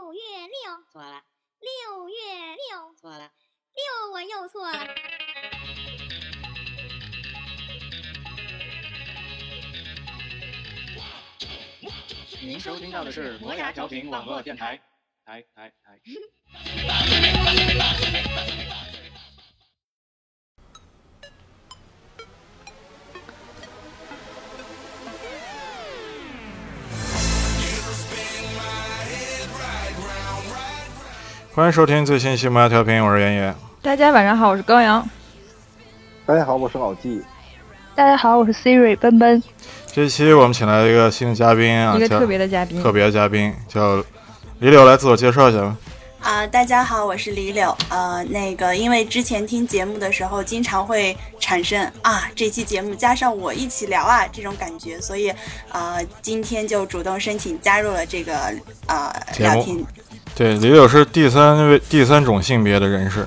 六月六，错了，六月六，错了，六我又错了。您收听到的是磨牙调频网络电台，台台台。欢迎收听最新期磨牙调频，我是袁野。大家晚上好，我是高阳。大家好，我是老纪。大家好，我是 Siri 奔奔。这一期我们请来了一个新的嘉宾啊，一个特别的嘉宾，特别的嘉宾叫李柳，来自我介绍一下吧。啊、大家好，我是李柳。呃，那个，因为之前听节目的时候，经常会产生啊，这期节目加上我一起聊啊这种感觉，所以呃，今天就主动申请加入了这个呃节目聊天。对，李柳是第三位第三种性别的人士，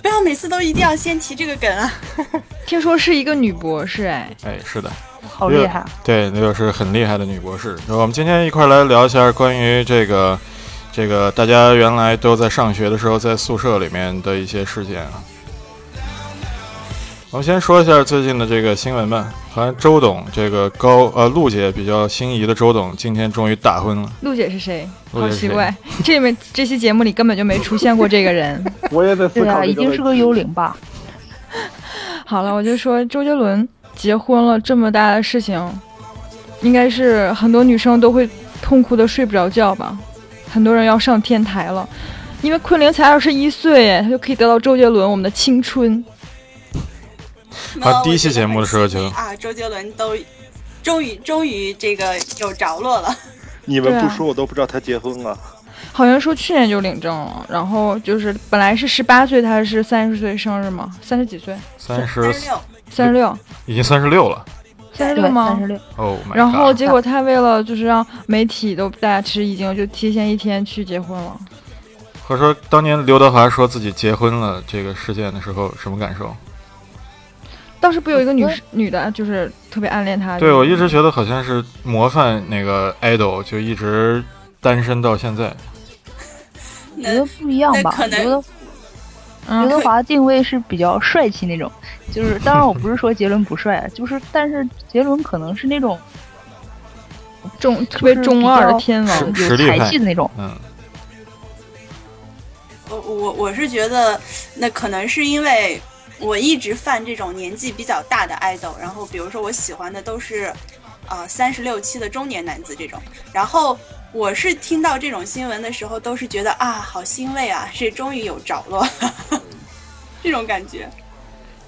不要每次都一定要先提这个梗啊！听说是一个女博士，哎，哎，是的，好厉害！对，李柳是很厉害的女博士。那我们今天一块来聊一下关于这个这个大家原来都在上学的时候在宿舍里面的一些事件啊。我们先说一下最近的这个新闻吧。好像周董这个高呃陆姐比较心仪的周董，今天终于大婚了。陆姐是谁？好奇怪，这里面这期节目里根本就没出现过这个人。我也在思对啊，考这个问题。一定是个幽灵吧？好了，我就说周杰伦结婚了这么大的事情，应该是很多女生都会痛哭的睡不着觉吧？很多人要上天台了，因为昆凌才二十一岁，哎，她就可以得到周杰伦我们的青春。啊第一期节目的时候就啊，周杰伦都终于终于这个有着落了。你们不说我都不知道他结婚了。好像说去年就领证了，然后就是本来是十八岁，他是三十岁生日嘛，三十几岁，三十三十六，三十六，已经三十六了。三十六吗？三十六。哦、my 然后结果他为了就是让媒体都大家其实已经就提前一天去结婚了。话说当年刘德华说自己结婚了这个事件的时候，什么感受？当时不有一个女女的，就是特别暗恋他。对我一直觉得好像是模范那个 idol，就一直单身到现在。我觉得不一样吧那可？能刘德嗯刘德华定位是比较帅气那种，就是当然我不是说杰伦不帅啊，就是但是杰伦可能是那种中特别中二的天王，实力派才气的那种。嗯，我我我是觉得，那可能是因为我一直犯这种年纪比较大的爱豆，然后比如说我喜欢的都是，呃三十六七的中年男子这种，然后我是听到这种新闻的时候，都是觉得啊好欣慰啊，这终于有着落，这种感觉。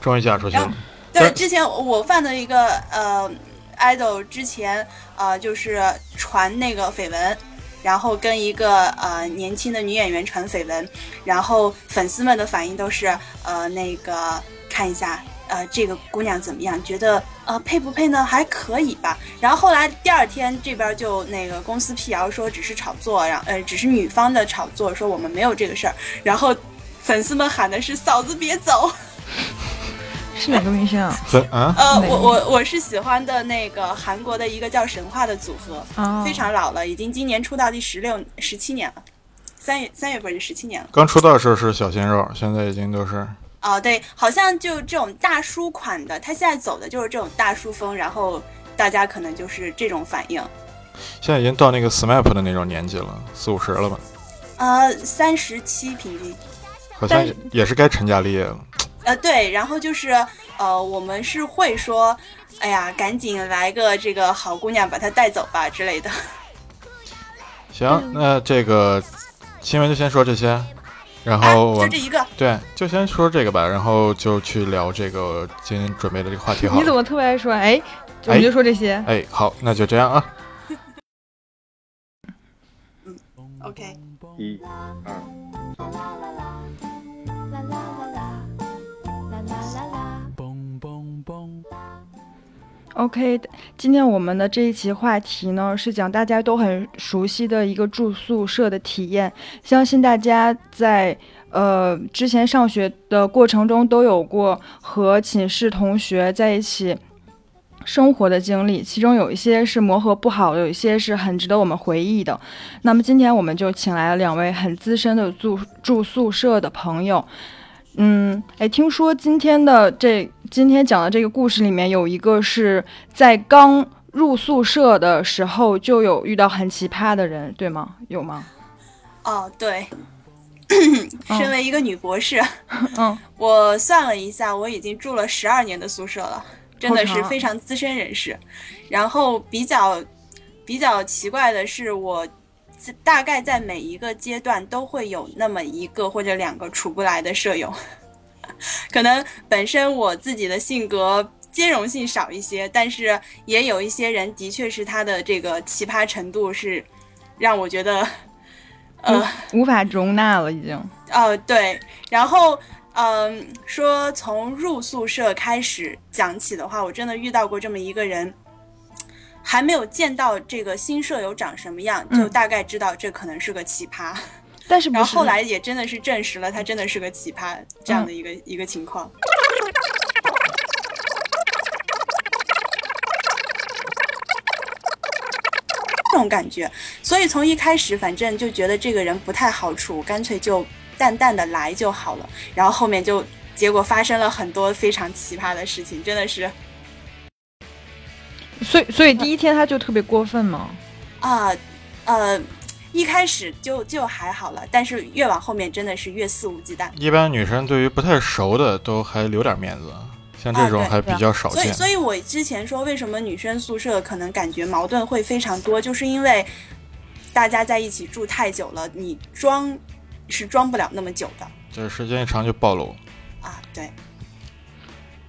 终于嫁出去了。对，之前我犯的一个呃，idol 之前呃就是传那个绯闻，然后跟一个呃年轻的女演员传绯闻，然后粉丝们的反应都是呃那个看一下呃这个姑娘怎么样，觉得呃配不配呢？还可以吧。然后后来第二天这边就那个公司辟谣说只是炒作，然后呃只是女方的炒作，说我们没有这个事儿，然后粉丝们喊的是嫂子别走。是哪个明星啊？和啊，呃，我我我是喜欢的那个韩国的一个叫神话的组合，啊，非常老了，已经今年出道第十六十七年了，三月三月份就十七年了。刚出道的时候是小鲜肉，现在已经都是哦，对，好像就这种大叔款的，他现在走的就是这种大叔风，然后大家可能就是这种反应。现在已经到那个 SMAP 的那种年纪了，四五十了吧？呃，三十七平均。好像也也是该成家立业了。呃，对，然后就是呃，我们是会说，哎呀，赶紧来个这个好姑娘把她带走吧之类的。行，那这个新闻就先说这些，然啊，后我、就这一个。对，就先说这个吧，然后就去聊这个今天准备的这个话题好。你怎么特别爱说？哎，我们就说这些。哎，好，那就这样啊。OK。一、二，啦啦啦啦，啦啦啦啦。OK，今天我们的这一期话题呢是讲大家都很熟悉的一个住宿舍的体验。相信大家在呃之前上学的过程中都有过和寝室同学在一起生活的经历，其中有一些是磨合不好，有一些是很值得我们回忆的。那么今天我们就请来了两位很资深的住住宿舍的朋友。嗯，哎，听说今天的这今天讲的这个故事里面有一个是在刚入宿舍的时候就有遇到很奇葩的人，对吗？有吗？哦，对，身为一个女博士，嗯，我算了一下，我已经住了十二年的宿舍了，真的是非常资深人士。然后比较比较奇怪的是，我在大概在每一个阶段都会有那么一个或者两个处不来的舍友，可能本身我自己的性格。兼容性少一些，但是也有一些人的确是他的这个奇葩程度是让我觉得，呃，无法容纳了，已经。哦，对，然后嗯，说从入宿舍开始讲起的话，我真的遇到过这么一个人，还没有见到这个新舍友长什么样，就嗯大概知道这可能是个奇葩。但是是然后后来也真的是证实了，他真的是个奇葩这样的一个、一个情况。这种感觉，所以从一开始反正就觉得这个人不太好处，干脆就淡淡的来就好了。然后后面就结果发生了很多非常奇葩的事情，真的是所以所以第一天他就特别过分吗？啊呃一开始就就还好了，但是越往后面真的是越肆无忌惮。一般女生对于不太熟的都还留点面子，像这种还比较少所以，见。所以我之前说为什么女生宿舍可能感觉矛盾会非常多，就是因为大家在一起住太久了，你装是装不了那么久的这时间一长就暴露。啊。对，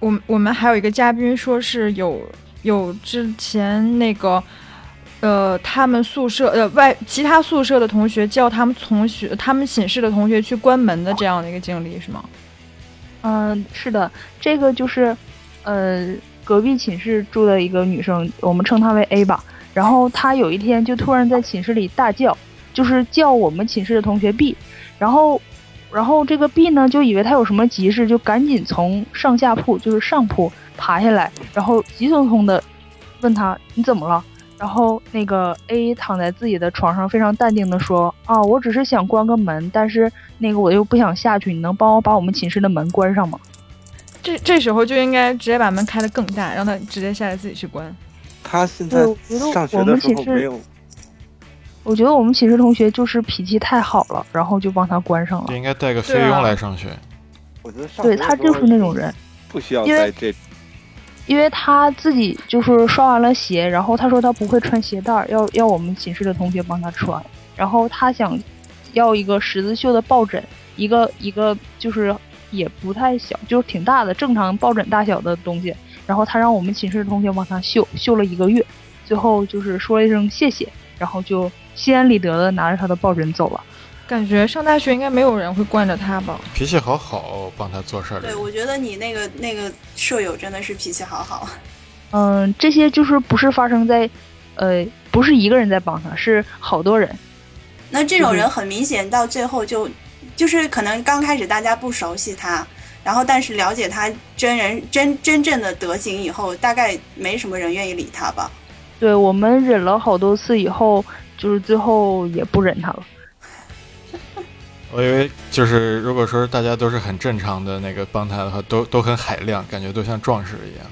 我们我们还有一个嘉宾说是有有之前那个。呃，他们宿舍呃外其他宿舍的同学叫他们同学，他们寝室的同学去关门的这样的一个经历是吗？嗯，是的，这个就是，呃，隔壁寝室住的一个女生，我们称她为 A 吧。然后她有一天就突然在寝室里大叫，就是叫我们寝室的同学 B。然后，然后这个 B 呢就以为她有什么急事，就赶紧从上下铺，就是上铺爬下来，然后急匆匆的问他你怎么了？然后那个 A 躺在自己的床上，非常淡定的说：“啊，我只是想关个门，但是那个我又不想下去，你能帮我把我们寝室的门关上吗这这时候就应该直接把门开得更大，让他直接下来自己去关。他现在我觉得上学我的时候们寝室没有，？”我觉得我们寝室同学就是脾气太好了，然后就帮他关上了。应该带个菲佣来上学。我觉得上对他就是那种人，不需要因为在这因为他自己就是刷完了鞋，然后他说他不会穿鞋带儿，要要我们寝室的同学帮他穿。然后他想要一个十字绣的抱枕，一个一个就是也不太小，就是挺大的，正常抱枕大小的东西。然后他让我们寝室的同学帮他绣，绣了一个月，最后就是说了一声谢谢，然后就心安理得的拿着他的抱枕走了。感觉上大学应该没有人会惯着他吧？脾气好好，帮他做事儿对，我觉得你那个那个舍友真的是脾气好好。嗯，这些就是不是发生在，呃，不是一个人在帮他，是好多人。那这种嗯人很明显到最后就，就是可能刚开始大家不熟悉他，然后但是了解他真人真真正的德行以后，大概没什么人愿意理他吧。对我们忍了好多次以后，就是最后也不忍他了。我以为就是如果说大家都是很正常的那个帮他的话，都都很海量，感觉都像壮士一样。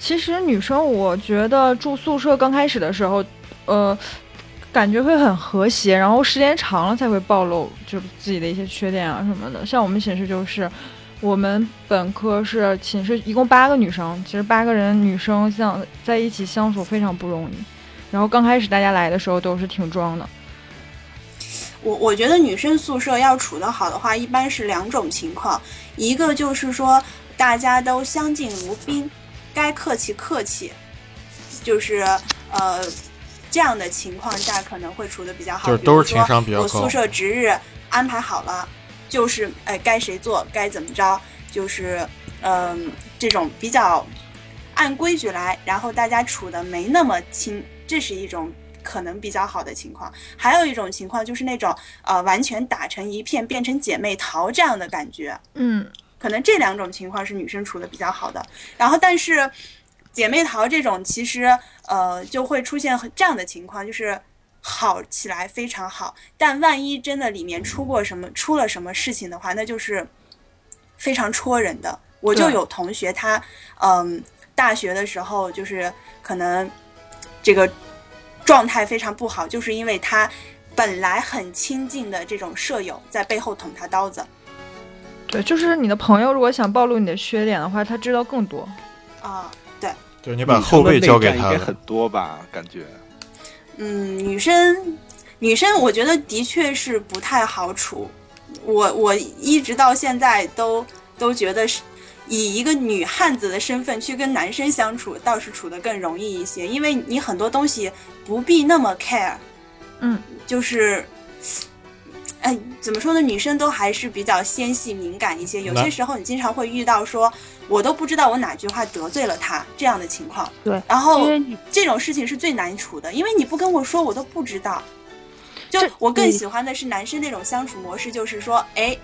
其实女生，我觉得住宿舍刚开始的时候，呃，感觉会很和谐，然后时间长了才会暴露就自己的一些缺点啊什么的。像我们寝室就是，我们本科是寝室一共八个女生，其实八个人女生像在一起相处非常不容易。然后刚开始大家来的时候都是挺装的，我我觉得女生宿舍要处得好的话，一般是两种情况，一个就是说大家都相敬如宾，该客气客气，就是呃这样的情况下可能会处得比较好。就是都是情商比较高我宿舍值日安排好了，就是哎该谁做该怎么着，就是嗯、这种比较按规矩来，然后大家处的没那么亲，这是一种可能比较好的情况。还有一种情况就是那种呃完全打成一片，变成姐妹淘这样的感觉。嗯，可能这两种情况是女生处的比较好的。然后，但是姐妹淘这种，其实呃就会出现这样的情况，就是好起来非常好，但万一真的里面出过什么出了什么事情的话，那就是非常戳人的。我就有同学他嗯大学的时候就是可能这个状态非常不好，就是因为他本来很亲近的这种舍友在背后捅他刀子对，就是你的朋友如果想暴露你的缺点的话，他知道更多。啊。就是你把后背交给他了应该很。多吧？感觉嗯，女生，女生，我觉得的确是不太好处。我我一直到现在都都觉得是以一个女汉子的身份去跟男生相处，倒是处得更容易一些，因为你很多东西不必那么 care。嗯，就是。哎，怎么说呢？女生都还是比较纤细敏感一些，有些时候你经常会遇到说，我都不知道我哪句话得罪了他这样的情况。对，然后这种事情是最难处的，因为你不跟我说，我都不知道。就我更喜欢的是男生那种相处模式，就是说，哎，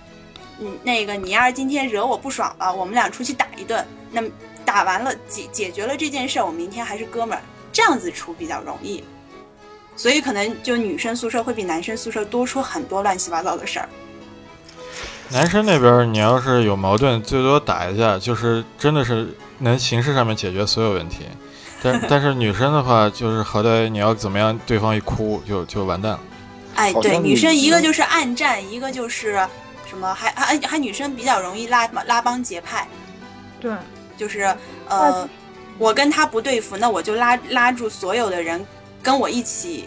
嗯，那个你要是今天惹我不爽了，我们俩出去打一顿，那么打完了解解决了这件事儿，我明天还是哥们儿，这样子处比较容易。所以可能就女生宿舍会比男生宿舍多出很多乱七八糟的事儿。男生那边，你要是有矛盾，最多打一下，就是真的是能形式上面解决所有问题。但但是女生的话，就是好歹你要怎么样，对方一哭就就完蛋了。哎，对，女女生一个就是暗战，一个就是什么，还还还女生比较容易拉拉帮结派。对，就是呃，我跟他不对付，那我就拉拉住所有的人跟我一起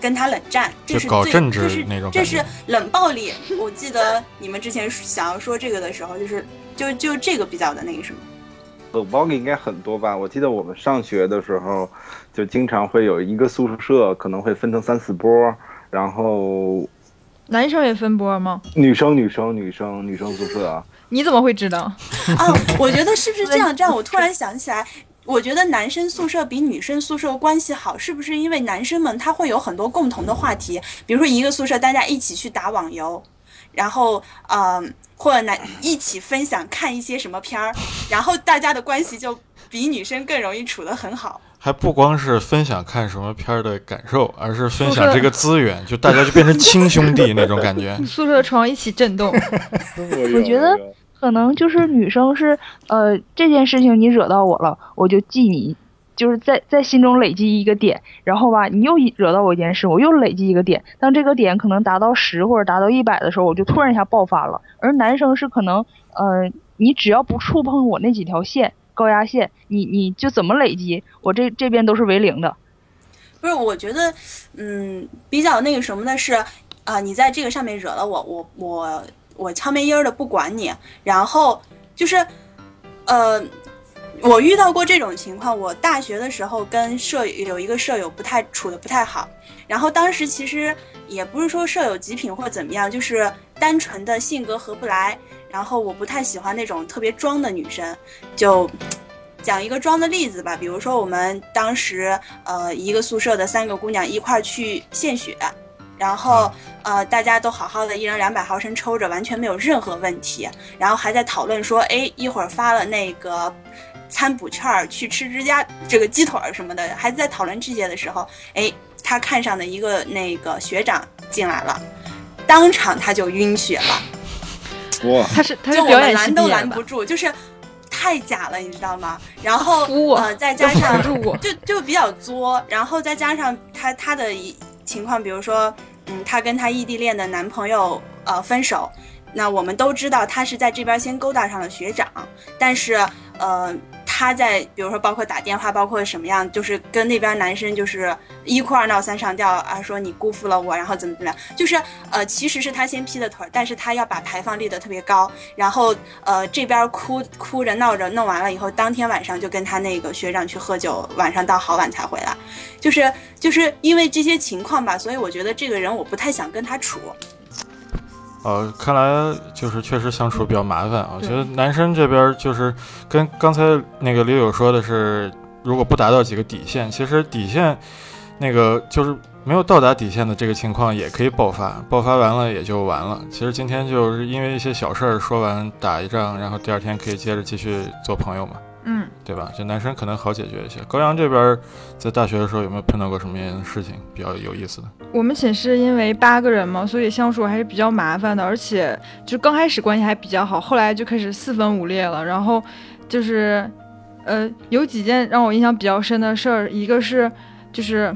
跟他冷战，这是搞最政治这是那种这是冷暴力。我记得你们之前想要说这个的时候，就是就就这个比较的那个什么。冷暴力应该很多吧？我记得我们上学的时候，就经常会有一个宿舍可能会分成三四波，然后男生也分波吗？女生、女生、女生、女生宿舍啊。你怎么会知道？啊，我觉得是不是这样？这样我突然想起来，我觉得男生宿舍比女生宿舍关系好，是不是因为男生们他会有很多共同的话题？比如说一个宿舍大家一起去打网游，然后嗯、呃或者男一起分享看一些什么片儿，然后大家的关系就比女生更容易处得很好。还不光是分享看什么片儿的感受，而是分享这个资源，就大家就变成亲兄弟那种感觉。宿舍床一起震动。我觉得可能就是女生是呃这件事情你惹到我了，我就记你，就是在在心中累积一个点，然后吧，你又一惹到我一件事，我又累积一个点，当这个点可能达到十或者达到一百的时候，我就突然一下爆发了。而男生是可能呃你只要不触碰我那几条线高压线，你你就怎么累积，我这这边都是为零的。不是，我觉得，嗯，比较那个什么的是，啊、你在这个上面惹了我，我我我悄没音儿的不管你，然后就是，呃，我遇到过这种情况，我大学的时候跟舍友有一个舍友不太处的不太好，然后当时其实也不是说舍友极品或怎么样，就是单纯的性格合不来，然后我不太喜欢那种特别装的女生，就。讲一个装的例子吧，比如说我们当时呃一个宿舍的三个姑娘一块儿去献血，然后呃大家都好好的，一人两百毫升抽着，完全没有任何问题，然后还在讨论说，哎一会儿发了那个餐补券儿去吃之家这个鸡腿儿什么的，还在讨论这些的时候，哎他看上的一个那个学长进来了，当场他就晕血了。哇，他是他是就我们表演系拦都拦不住，就是太假了，你知道吗？然后呃，再加上就就比较作，然后再加上他他的一情况，比如说，嗯，他跟他异地恋的男朋友呃分手，那我们都知道他是在这边先勾搭上了学长，但是呃。他在比如说包括打电话，包括什么样，就是跟那边男生就是一哭二闹三上吊啊，说你辜负了我，然后怎么怎么样，就是呃其实是他先劈的腿，但是他要把牌坊立得特别高，然后呃这边哭哭着闹着弄完了以后，当天晚上就跟他那个学长去喝酒，晚上到好晚才回来，就是就是因为这些情况吧，所以我觉得这个人我不太想跟他处。呃，看来就是确实相处比较麻烦啊。我觉得男生这边就是跟刚才那个李友说的是，如果不达到几个底线，其实底线那个就是没有到达底线的这个情况也可以爆发，爆发完了也就完了。其实今天就是因为一些小事儿说完打一仗，然后第二天可以接着继续做朋友嘛。嗯，对吧？就男生可能好解决一些。高阳这边在大学的时候有没有碰到过什么样的事情比较有意思的？我们寝室因为八个人嘛，所以相处还是比较麻烦的，而且就刚开始关系还比较好，后来就开始四分五裂了。然后就是，呃，有几件让我印象比较深的事儿，一个是就是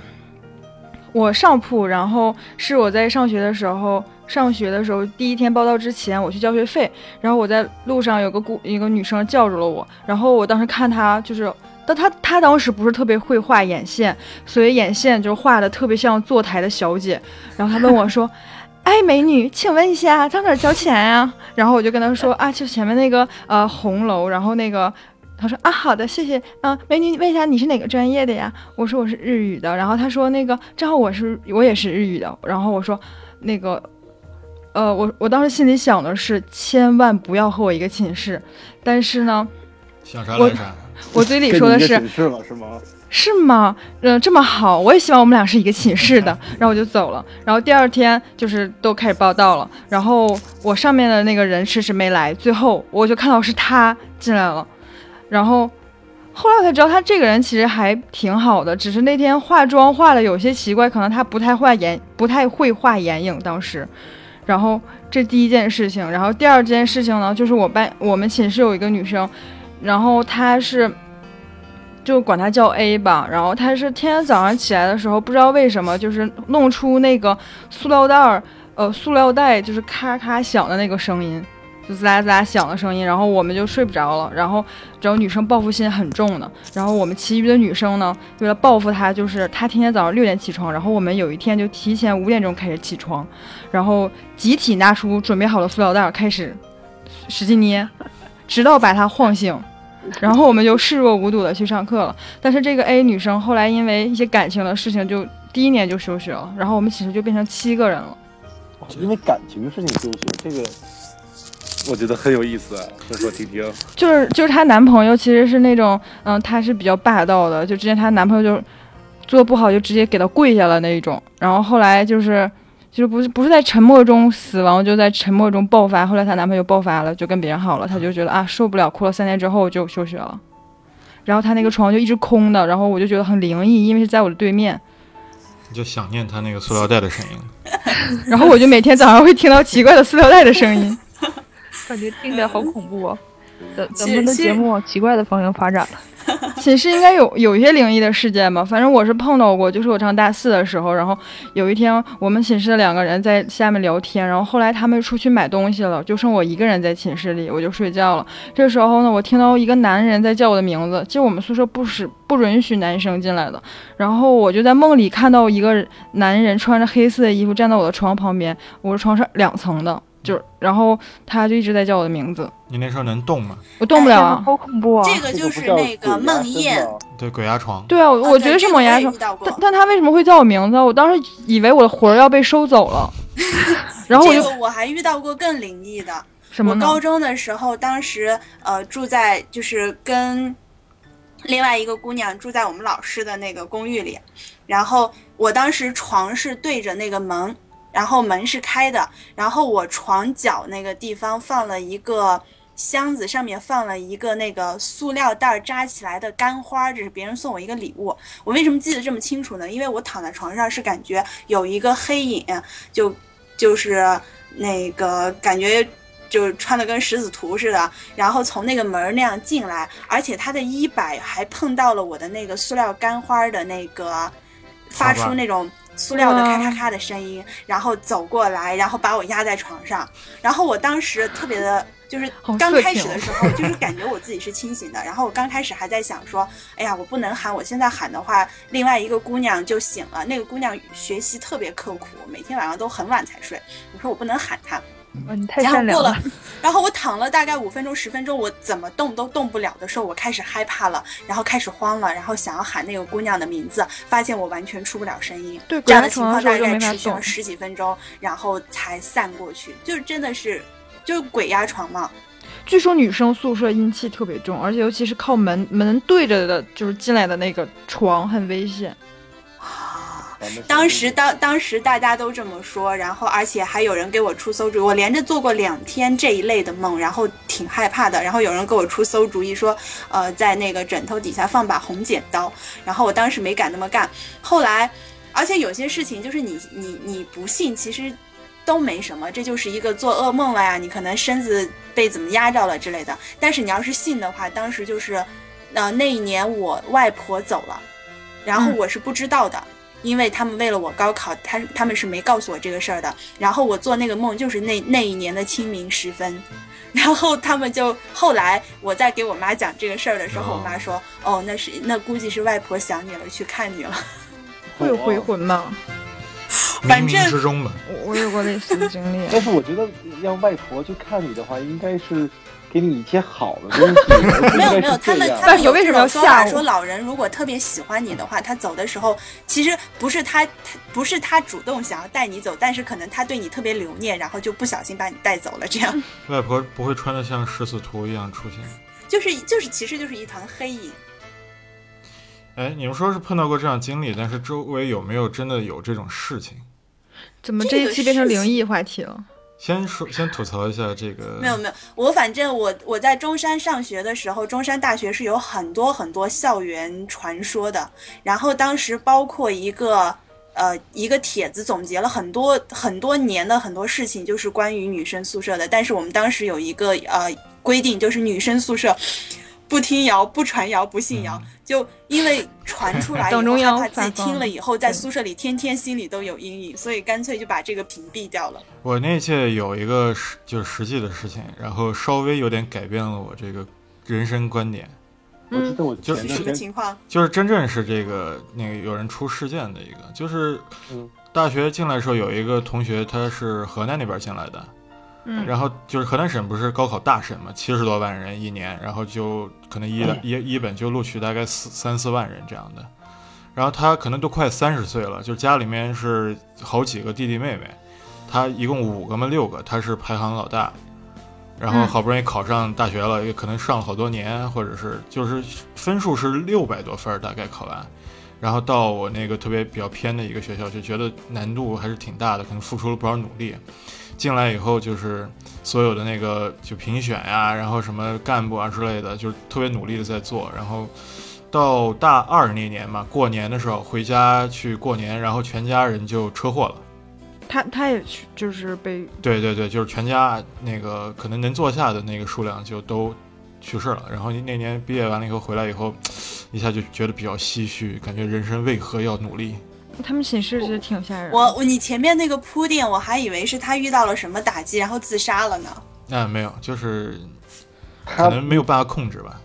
我上铺，然后是我在上学的时候，上学的时候第一天报到之前我去交学费，然后我在路上有个姑一个女生叫住了我，然后我当时看她就是。但她她当时不是特别会画眼线，所以眼线就画的特别像坐台的小姐。然后她问我说：“ 哎，美女，请问一下到哪儿交钱呀、然后我就跟她说：“啊，就前面那个呃红楼。”然后那个她说：“啊，好的，谢谢。嗯、美女，问一下你是哪个专业的呀？”我说：“我是日语的。”然后她说：“那个正好我是我也是日语的。”然后我说：“那个。”呃，我我当时心里想的是，千万不要和我一个寝室。但是呢，想啥我来啥。我嘴里说的是是吗？是吗？嗯、这么好，我也希望我们俩是一个寝室的。然后我就走了。然后第二天就是都开始报道了。然后我上面的那个人迟迟没来，最后我就看到是他进来了。然后后来我才知道，他这个人其实还挺好的，只是那天化妆化的有些奇怪，可能他不太画眼，不太会画眼影。当时，然后这第一件事情，然后第二件事情呢，就是我班我们寝室有一个女生，然后她是。就管她叫 A 吧，然后她是天天早上起来的时候，不知道为什么，就是弄出那个塑料袋儿，呃，塑料袋就是咔咔响的那个声音，就滋啦滋啦响的声音，然后我们就睡不着了。然后只要女生报复心很重的，然后我们其余的女生呢，为了报复她，就是她天天早上六点起床，然后我们有一天就提前五点钟开始起床，然后集体拿出准备好的塑料袋开始使劲捏，直到把她晃醒。然后我们就视若无睹的去上课了。但是这个 A 女生后来因为一些感情的事情，就第一年就休学了。然后我们寝室就变成七个人了。哦因为感情事情休学，这个我觉得很有意思，啊，说说听听。就是就是她男朋友其实是那种，嗯，他是比较霸道的，就之前她男朋友就做不好就直接给她跪下了那一种。然后后来就是就是不是不是在沉默中死亡，就在沉默中爆发。后来她男朋友爆发了，就跟别人好了，她就觉得啊受不了，哭了三天之后就休学了。然后她那个床就一直空的，然后我就觉得很灵异，因为是在我的对面。你就想念他那个塑料袋的声音。然后我就每天早上会听到奇怪的塑料袋的声音。感觉听着好恐怖哦。咱咱们的节目往奇怪的方向发展了。寝室应该有有一些灵异的事件吧，反正我是碰到过，就是我上大四的时候，然后有一天我们寝室的两个人在下面聊天，然后后来他们出去买东西了，就剩我一个人在寝室里，我就睡觉了。这时候呢，我听到一个男人在叫我的名字，其实我们宿舍不是不允许男生进来的，然后我就在梦里看到一个男人穿着黑色的衣服站在我的床旁边，我的床是两层的，就是然后他就一直在叫我的名字，你那时候能动吗？我动不了啊。好恐怖啊！这个就是那个梦魇。对，鬼压床。对啊，我我觉得是鬼压床但。但他为什么会叫我名字？我当时以为我的魂儿要被收走了，然后我就这个我还遇到过更灵异的。什么？我高中的时候，当时呃住在就是跟另外一个姑娘住在我们老师的那个公寓里，然后我当时床是对着那个门，然后门是开的，然后我床脚那个地方放了一个。箱子上面放了一个那个塑料袋扎起来的干花，这是别人送我一个礼物。我为什么记得这么清楚呢？因为我躺在床上是感觉有一个黑影，就就是那个感觉就穿的跟十字图似的，然后从那个门儿那样进来，而且他的衣摆还碰到了我的那个塑料干花的那个，发出那种塑料的咔咔咔的声音，然后走过来，然后把我压在床上，然后我当时特别的。就是刚开始的时候，就是感觉我自己是清醒的，然后我刚开始还在想说，哎呀，我不能喊，我现在喊的话，另外一个姑娘就醒了。那个姑娘学习特别刻苦，每天晚上都很晚才睡。我说我不能喊她，啊你太然后善良过了，然后我躺了大概五分钟、十分钟，我怎么动都动不了的时候，我开始害怕了，然后开始慌了，然后想要喊那个姑娘的名字，发现我完全出不了声音。对这样的情况大概持续了十几分钟，然后才散过去。就是真的是，就是鬼压床嘛。据说女生宿舍阴气特别重，而且尤其是靠门门对着的，就是进来的那个床很危险。当时当当时大家都这么说，然后而且还有人给我出馊主意，我连着做过两天这一类的梦，然后挺害怕的。然后有人给我出馊主意说，呃，在那个枕头底下放把红剪刀，然后我当时没敢那么干。后来，而且有些事情就是你你你不信，其实都没什么，这就是一个做噩梦了呀，你可能身子被怎么压着了之类的。但是你要是信的话，当时就是，呃，那一年我外婆走了，然后嗯我是不知道的。因为他们为了我高考，他他们是没告诉我这个事儿的。然后我做那个梦就是那那一年的清明时分，然后他们就后来我在给我妈讲这个事儿的时候，哦我妈说：“哦，那是那估计是外婆想你了，去看你了。会有回魂吗？反冥冥正之中吧。我我有过类似的经历。但是我觉得让外婆去看你的话，应该是给你一些好的东西，”没有没有，他们。他们有为什么要这种说法说老人如果特别喜欢你的话，他走的时候其实不是他他不是他主动想要带你走，但是可能他对你特别留念，然后就不小心把你带走了，这样外婆不会穿的像食死徒一样出现。就是就是其实就是一团黑影。哎，你们说是碰到过这样经历，但是周围有没有真的有这种事情？怎么这一期变成灵异话题了？先说，先吐槽一下这个。没有没有，我反正我我在中山上学的时候，中山大学是有很多很多校园传说的。然后当时包括一个呃一个帖子，总结了很多很多年的很多事情，就是关于女生宿舍的。但是我们当时有一个呃规定，就是女生宿舍不听谣、不传谣、不信谣。就因为传出来以后，党中央害怕自己听了以后，在宿舍里天天心里都有阴影，所以干脆就把这个屏蔽掉了。我那届有一个实就是实际的事情，然后稍微有点改变了我这个人生观点，嗯我就是什么情况？就是真正是这个那个有人出事件的一个，就是嗯大学进来的时候有一个同学他是河南那边进来的，嗯然后就是河南省不是高考大省嘛，七十多万人一年，然后就可能一一一本就录取大概四三四万人这样的，然后他可能都快三十岁了，就家里面是好几个弟弟妹妹，他一共五个嘛六个，他是排行老大，然后嗯好不容易考上大学了，也可能上了好多年，或者是就是分数是六百多分大概考完。然后到我那个特别比较偏的一个学校，就觉得难度还是挺大的，可能付出了不少努力。进来以后就是所有的那个就评选呀，然后什么干部啊之类的，就是特别努力的在做。然后到大二那年嘛，过年的时候回家去过年，然后全家人就车祸了。他他也去，就是被对对对，就是全家那个可能能坐下的那个数量就都去世了。然后那年毕业完了以后回来以后，一下就觉得比较唏嘘，感觉人生为何要努力？他们寝室是挺吓人的。我我你前面那个铺垫，我还以为是他遇到了什么打击，然后自杀了呢。那、没有，就是可能没有办法控制吧。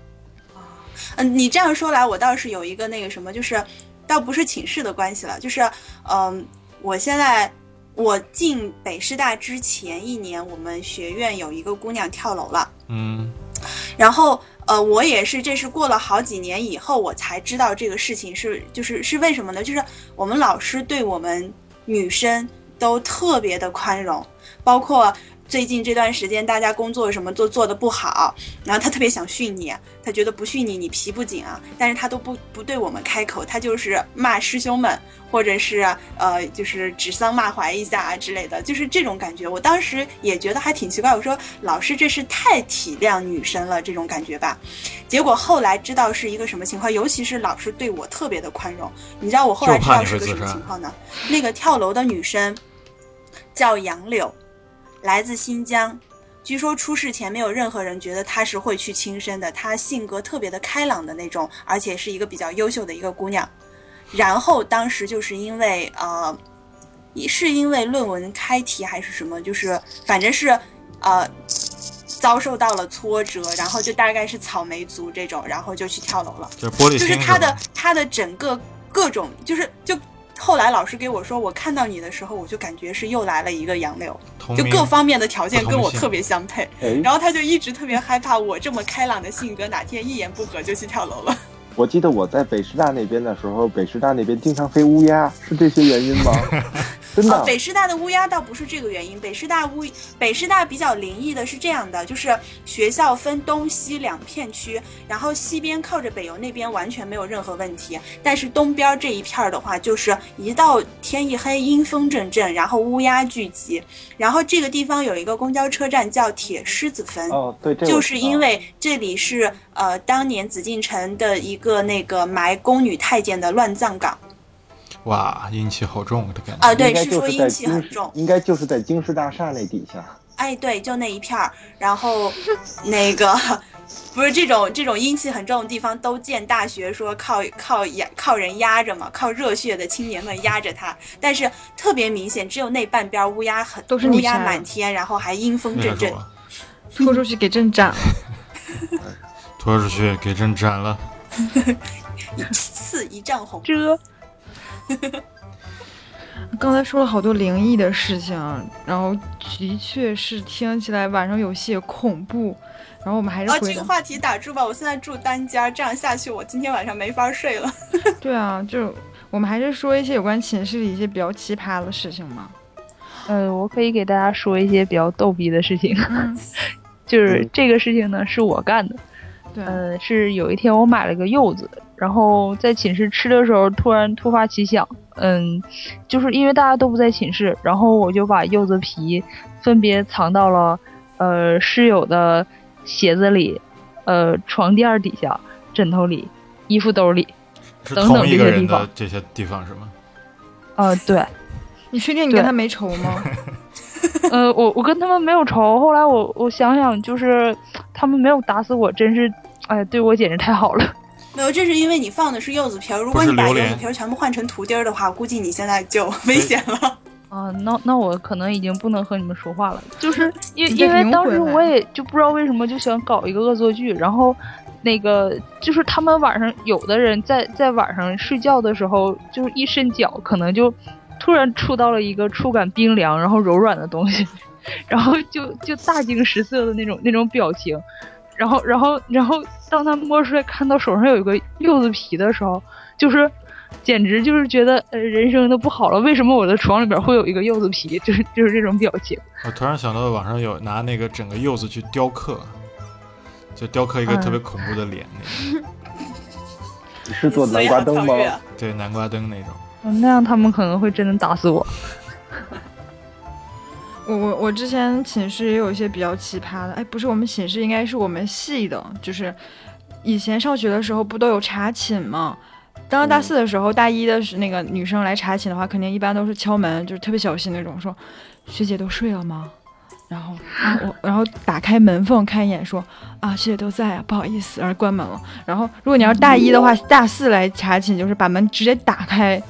嗯，你这样说来，我倒是有一个那个什么，就是倒不是寝室的关系了，就是嗯，我现在我进北师大之前一年，我们学院有一个姑娘跳楼了。嗯然后呃，我也是，这是过了好几年以后，我才知道这个事情是就是是为什么呢？就是我们老师对我们女生都特别的宽容，包括最近这段时间大家工作什么都做的不好，然后他特别想训你，他觉得不训你你皮不紧啊，但是他都不不对我们开口，他就是骂师兄们，或者是呃就是指桑骂槐一下啊之类的，就是这种感觉。我当时也觉得还挺奇怪，我说老师这是太体谅女生了这种感觉吧。结果后来知道是一个什么情况，尤其是老师对我特别的宽容。你知道我后来知道是个什么情况呢？那个跳楼的女生叫杨柳，来自新疆。据说出事前没有任何人觉得她是会去轻生的，她性格特别的开朗的那种，而且是一个比较优秀的一个姑娘。然后当时就是因为呃，是因为论文开题还是什么，就是反正是呃遭受到了挫折，然后就大概是草莓族这种，然后就去跳楼了。就是玻璃就是她的她的整个各种，就是就后来老师给我说，我看到你的时候，我就感觉是又来了一个杨柳，就各方面的条件跟我特别相配。哎，然后他就一直特别害怕我这么开朗的性格哪天一言不合就去跳楼了。我记得我在北师大那边的时候，北师大那边经常飞乌鸦，是这些原因吗？真的？呃，北师大的乌鸦倒不是这个原因，北师大乌北师大比较灵异的是这样的，就是学校分东西两片区，然后西边靠着北邮那边完全没有任何问题，但是东边这一片儿的话，就是一到天一黑阴风阵阵，然后乌鸦聚集，然后这个地方有一个公交车站叫铁狮子坟，哦，对，这就是因为这里是呃当年紫禁城的一个那个埋宫女太监的乱葬岗哇，阴气好重的感觉。啊、对，是说阴气很重，应该就是在京师大厦那底下。哎，对，就那一片儿，然后 那个不是这种这种阴气很重的地方都建大学，说靠靠压靠人压着嘛，靠热血的青年们压着它，但是特别明显，只有那半边乌鸦很都是乌鸦满天，然后还阴风阵阵。拖出去给朕斩了。拖出去给朕斩了。刺一丈红。这刚才说了好多灵异的事情，然后的确是听起来晚上有些恐怖。然后我们还是这个话题打住吧，我现在住单间儿，这样下去我今天晚上没法睡了。对啊，就我们还是说一些有关寝室里一些比较奇葩的事情嘛。呃，我可以给大家说一些比较逗逼的事情，嗯，就是嗯这个事情呢是我干的。对，呃，是有一天我买了个柚子，然后在寝室吃的时候突然突发奇想，嗯，就是因为大家都不在寝室，然后我就把柚子皮分别藏到了呃室友的鞋子里、呃床垫底下、枕头里、衣服兜里。等等一个人这些地方的这些地方是吗？呃，对，你确定你跟他没仇吗？呃，我我跟他们没有仇，后来我我想想，就是他们没有打死我，真是，哎，对我简直太好了。没有，这是因为你放的是柚子皮儿，如果你把柚子皮儿全部换成图钉儿的话，估计你现在就危险了。啊，那那我可能已经不能和你们说话了，就是因因为当时我也就不知道为什么就想搞一个恶作剧，然后那个就是他们晚上有的人在在晚上睡觉的时候，就是一伸脚可能就突然触到了一个触感冰凉然后柔软的东西，然后就就大惊失色的那种那种表情，然后然后然后当他摸出来看到手上有一个柚子皮的时候，就是。简直就是觉得呃人生都不好了，为什么我的床里边会有一个柚子皮？就是就是这种表情。我突然想到网上有拿那个整个柚子去雕刻，就雕刻一个嗯特别恐怖的脸你 是做南瓜灯吗？对，南瓜灯那种。嗯那样他们可能会真的打死我。我我我之前寝室也有一些比较奇葩的，哎，不是我们寝室，应该是我们系的，就是以前上学的时候不都有查寝吗？当时大四的时候，大一的是那个女生来查寝的话，肯定一般都是敲门，就是特别小心那种，说学姐都睡了吗？然后啊我然后打开门缝看一眼，说啊学姐都在啊，不好意思，然后关门了。然后如果你要是大一的话，大四来查寝就是把门直接打开，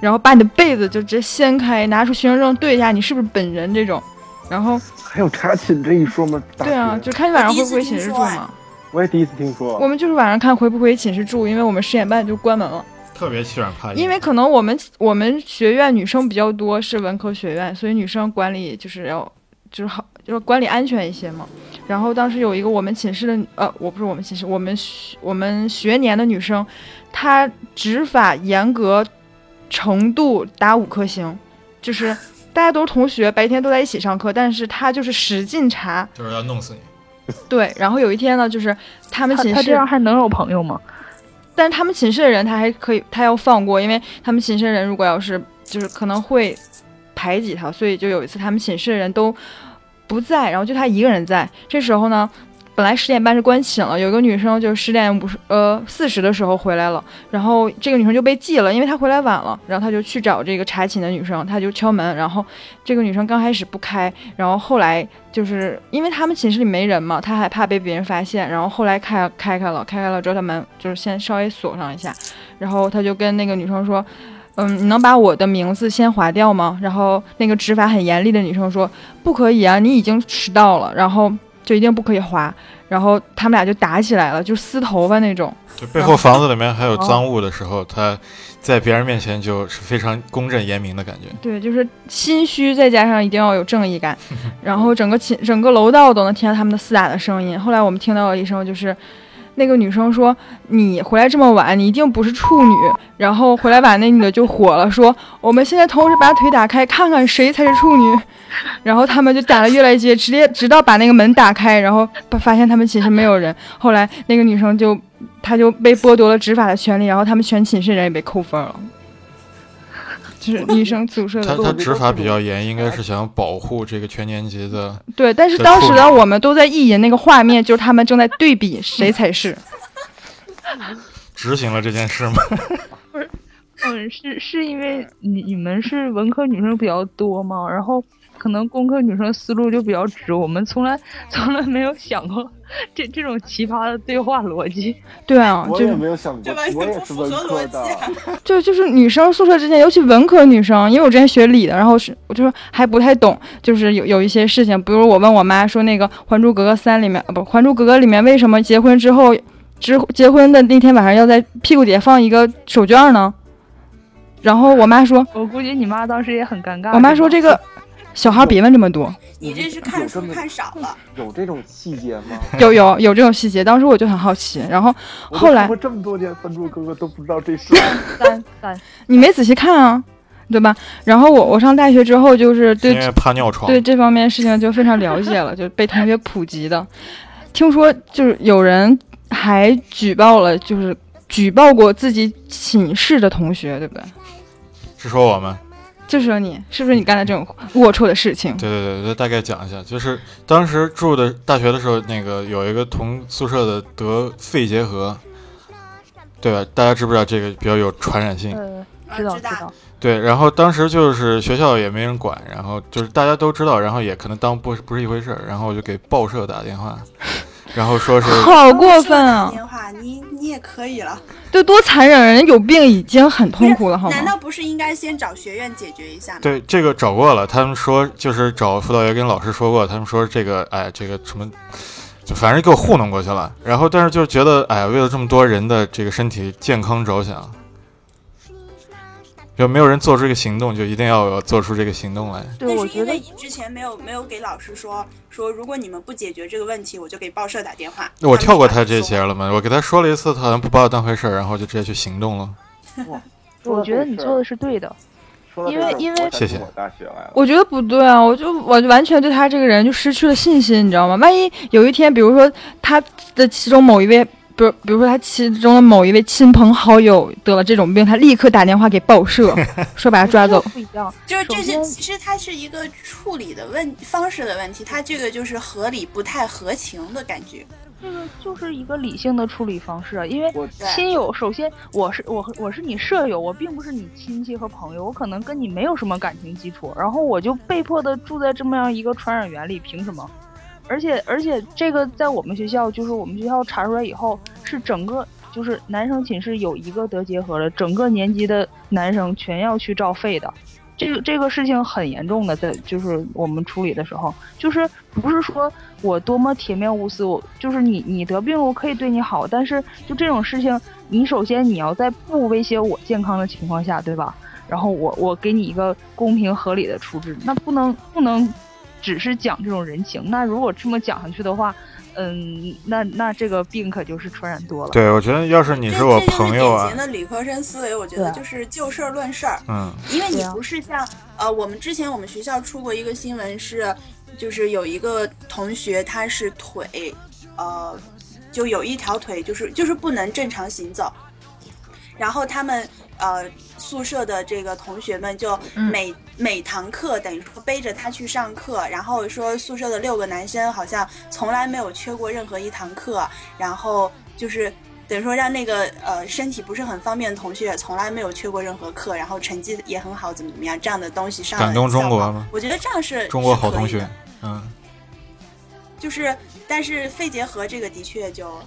然后把你的被子就直接掀开，拿出学生证对一下你是不是本人这种。然后还有查寝这一说吗？对啊，就看你晚上回不回寝室住嘛。我也第一次听说。我们就是晚上看回不回寝室住，因为我们十点半就关门了。特别欺软怕硬，因为可能我们我们学院女生比较多，是文科学院，所以女生管理就是要就是好就是管理安全一些嘛。然后当时有一个我们寝室的呃，我不是我们寝室，我们学我们学年的女生，她执法严格程度打五颗星，就是大家都是同学，白天都在一起上课，但是他就是使劲查。就是要弄死你。对，然后有一天呢，就是他们寝室他这样还能有朋友吗？但是他们寝室的人他还可以，他要放过，因为他们寝室的人如果要是就是可能会排挤他，所以就有一次他们寝室的人都不在，然后就他一个人在。这时候呢，本来十点半是关寝了，有一个女生就十点五十呃四十的时候回来了，然后这个女生就被记了，因为她回来晚了，然后她就去找这个查寝的女生，她就敲门，然后这个女生刚开始不开，然后后来就是因为他们寝室里没人嘛，她还怕被别人发现，然后后来开开开了，开开了之后她门就是先稍微锁上一下，然后她就跟那个女生说。嗯，你能把我的名字先划掉吗？然后那个执法很严厉的女生说：“不可以啊，你已经迟到了，然后就一定不可以滑。”然后他们俩就打起来了，就撕头发那种。就背后房子里面还有赃物的时候，他在别人面前就是非常公正严明的感觉。对，就是心虚，再加上一定要有正义感，然后整个寝整个楼道都能听到他们的厮打的声音。后来我们听到了一声，就是那个女生说：“你回来这么晚，你一定不是处女。”然后回来晚那女的就火了，说：“我们现在同时把腿打开，看看谁才是处女。”然后他们就打了越来越激烈，直接直到把那个门打开，然后发发现他们寝室没有人。后来那个女生就，她就被剥夺了执法的权利，然后他们全寝室人也被扣分了。就是女生宿舍的他他执法比较严，应该是想保护这个全年级的。对，但是当时的我们都在意淫那个画面，就是他们正在对比谁才是。执行了这件事吗？不是嗯，是是因为你你们是文科女生比较多嘛，然后可能工科女生思路就比较直，我们从来 从来没有想过 这这种奇葩的对话逻辑。对啊，我也就是没有想过这完，全我也是不符合文科的逻辑。啊！就就是女生宿舍之间，尤其文科女生，因为我之前学理的，然后是我就还不太懂，就是有有一些事情，比如我问我妈说，那个《还珠格格三》里面，呃不，《还珠格格》里面为什么结婚之后，之结婚的那天晚上要在屁股底下放一个手绢呢？然后我妈说，我估计你妈当时也很尴尬。我妈说这个小孩别问这么多，你这是看书看少了。有这种细节吗？有有有这种细节，当时我就很好奇，然后后来这么多年《还珠哥哥》都不知道这事。三三，你没仔细看啊，对吧？然后我我上大学之后，就是对怕尿床。对这方面事情就非常了解了，就被同学普及的。听说就是有人还举报了，就是举报过自己寝室的同学，对不对？是说我们？就是说你是不是你干的这种龌龊的事情？对对对，对，大概讲一下，就是当时住的大学的时候，那个有一个同宿舍的得肺结核，对吧？大家知不知道这个比较有传染性？呃，啊知道知道知道。对，然后当时就是学校也没人管，然后就是大家都知道，然后也可能当不是不是一回事儿，然后我就给报社打电话，然后说是 好过分啊！电话，你你也可以了。对，多残忍！人家有病已经很痛苦了，好吗？难道不是应该先找学院解决一下吗？对这个找过了，他们说就是找辅导员跟老师说过，他们说这个哎这个什么，就反正给我糊弄过去了。然后但是就觉得哎为了这么多人的这个身体健康着想，就没有人做出这个行动，就一定要有做出这个行动来。对，那我觉得是因为你之前没有没有给老师说说，如果你们不解决这个问题，我就给报社打电话。我跳过他这们就把你送节了嘛，我给他说了一次，他好像不把我当回事儿，然后就直接去行动了。我觉得你做的是对的。因为因为谢谢我大学。我觉得不对啊，我就我就完全对他这个人就失去了信心，你知道吗？万一有一天，比如说他的其中某一位，比如比如说他其中的某一位亲朋好友得了这种病，他立刻打电话给报社，说把他抓走。不一样，就是这些，其实它是一个处理的问方式的问题，它这个就是合理不太合情的感觉。这个就是一个理性的处理方式啊，因为亲友，首先我是我和我是你舍友，我并不是你亲戚和朋友，我可能跟你没有什么感情基础，然后我就被迫的住在这么样一个传染源里，凭什么？而且而且这个在我们学校，就是我们学校查出来以后，是整个就是男生寝室有一个得结核了，整个年级的男生全要去照肺的。这个这个事情很严重的，在就是我们处理的时候，就是不是说我多么铁面无私，我就是你你得病，我可以对你好，但是就这种事情，你首先你要在不威胁我健康的情况下，对吧？然后我我给你一个公平合理的处置，那不能不能只是讲这种人情，那如果这么讲下去的话，嗯，那那这个病可就是传染多了。对，我觉得要是你这是我这就是朋友啊典型，的理科生思维，我觉得就是就事儿论事儿。嗯，因为你不是像呃，我们之前我们学校出过一个新闻是，就是有一个同学他是腿，呃，就有一条腿就是就是不能正常行走，然后他们呃宿舍的这个同学们就嗯。每、每堂课等于说背着他去上课，然后说宿舍的六个男生好像从来没有缺过任何一堂课，然后就是等于说让那个呃身体不是很方便的同学从来没有缺过任何课，然后成绩也很好，怎么怎么样这样的东西上感动中国吗？我觉得这样是中国好同学，嗯，就是但是肺结核这个的确就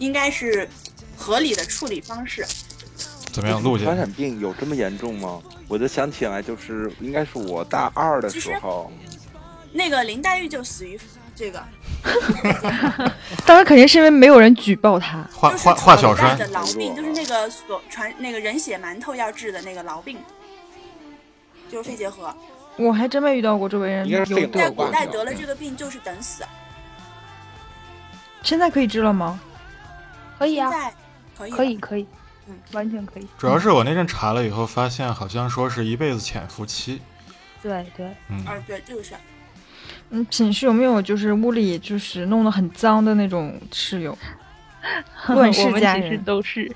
应该是合理的处理方式。怎么样，陆姐传？染病有这么严重吗？我就想起来，就是应该是我大二的时候，那个林黛玉就死于这个，当然肯定是因为没有人举报他。就是画画画小山的，痨病，就是那个所传那个人血馒头要治的那个痨病，就是肺结核。我还真没遇到过周围人在古代得了这个病就是等死。现在可以治了吗？可以啊，现在可以可以可以嗯，完全可以。主要是我那阵查了以后，发现好像说是一辈子潜伏期。对对，嗯，啊，对，这个是嗯，寝室有没有就是屋里就是弄得很脏的那种室友？乱世我们寝室佳人都是。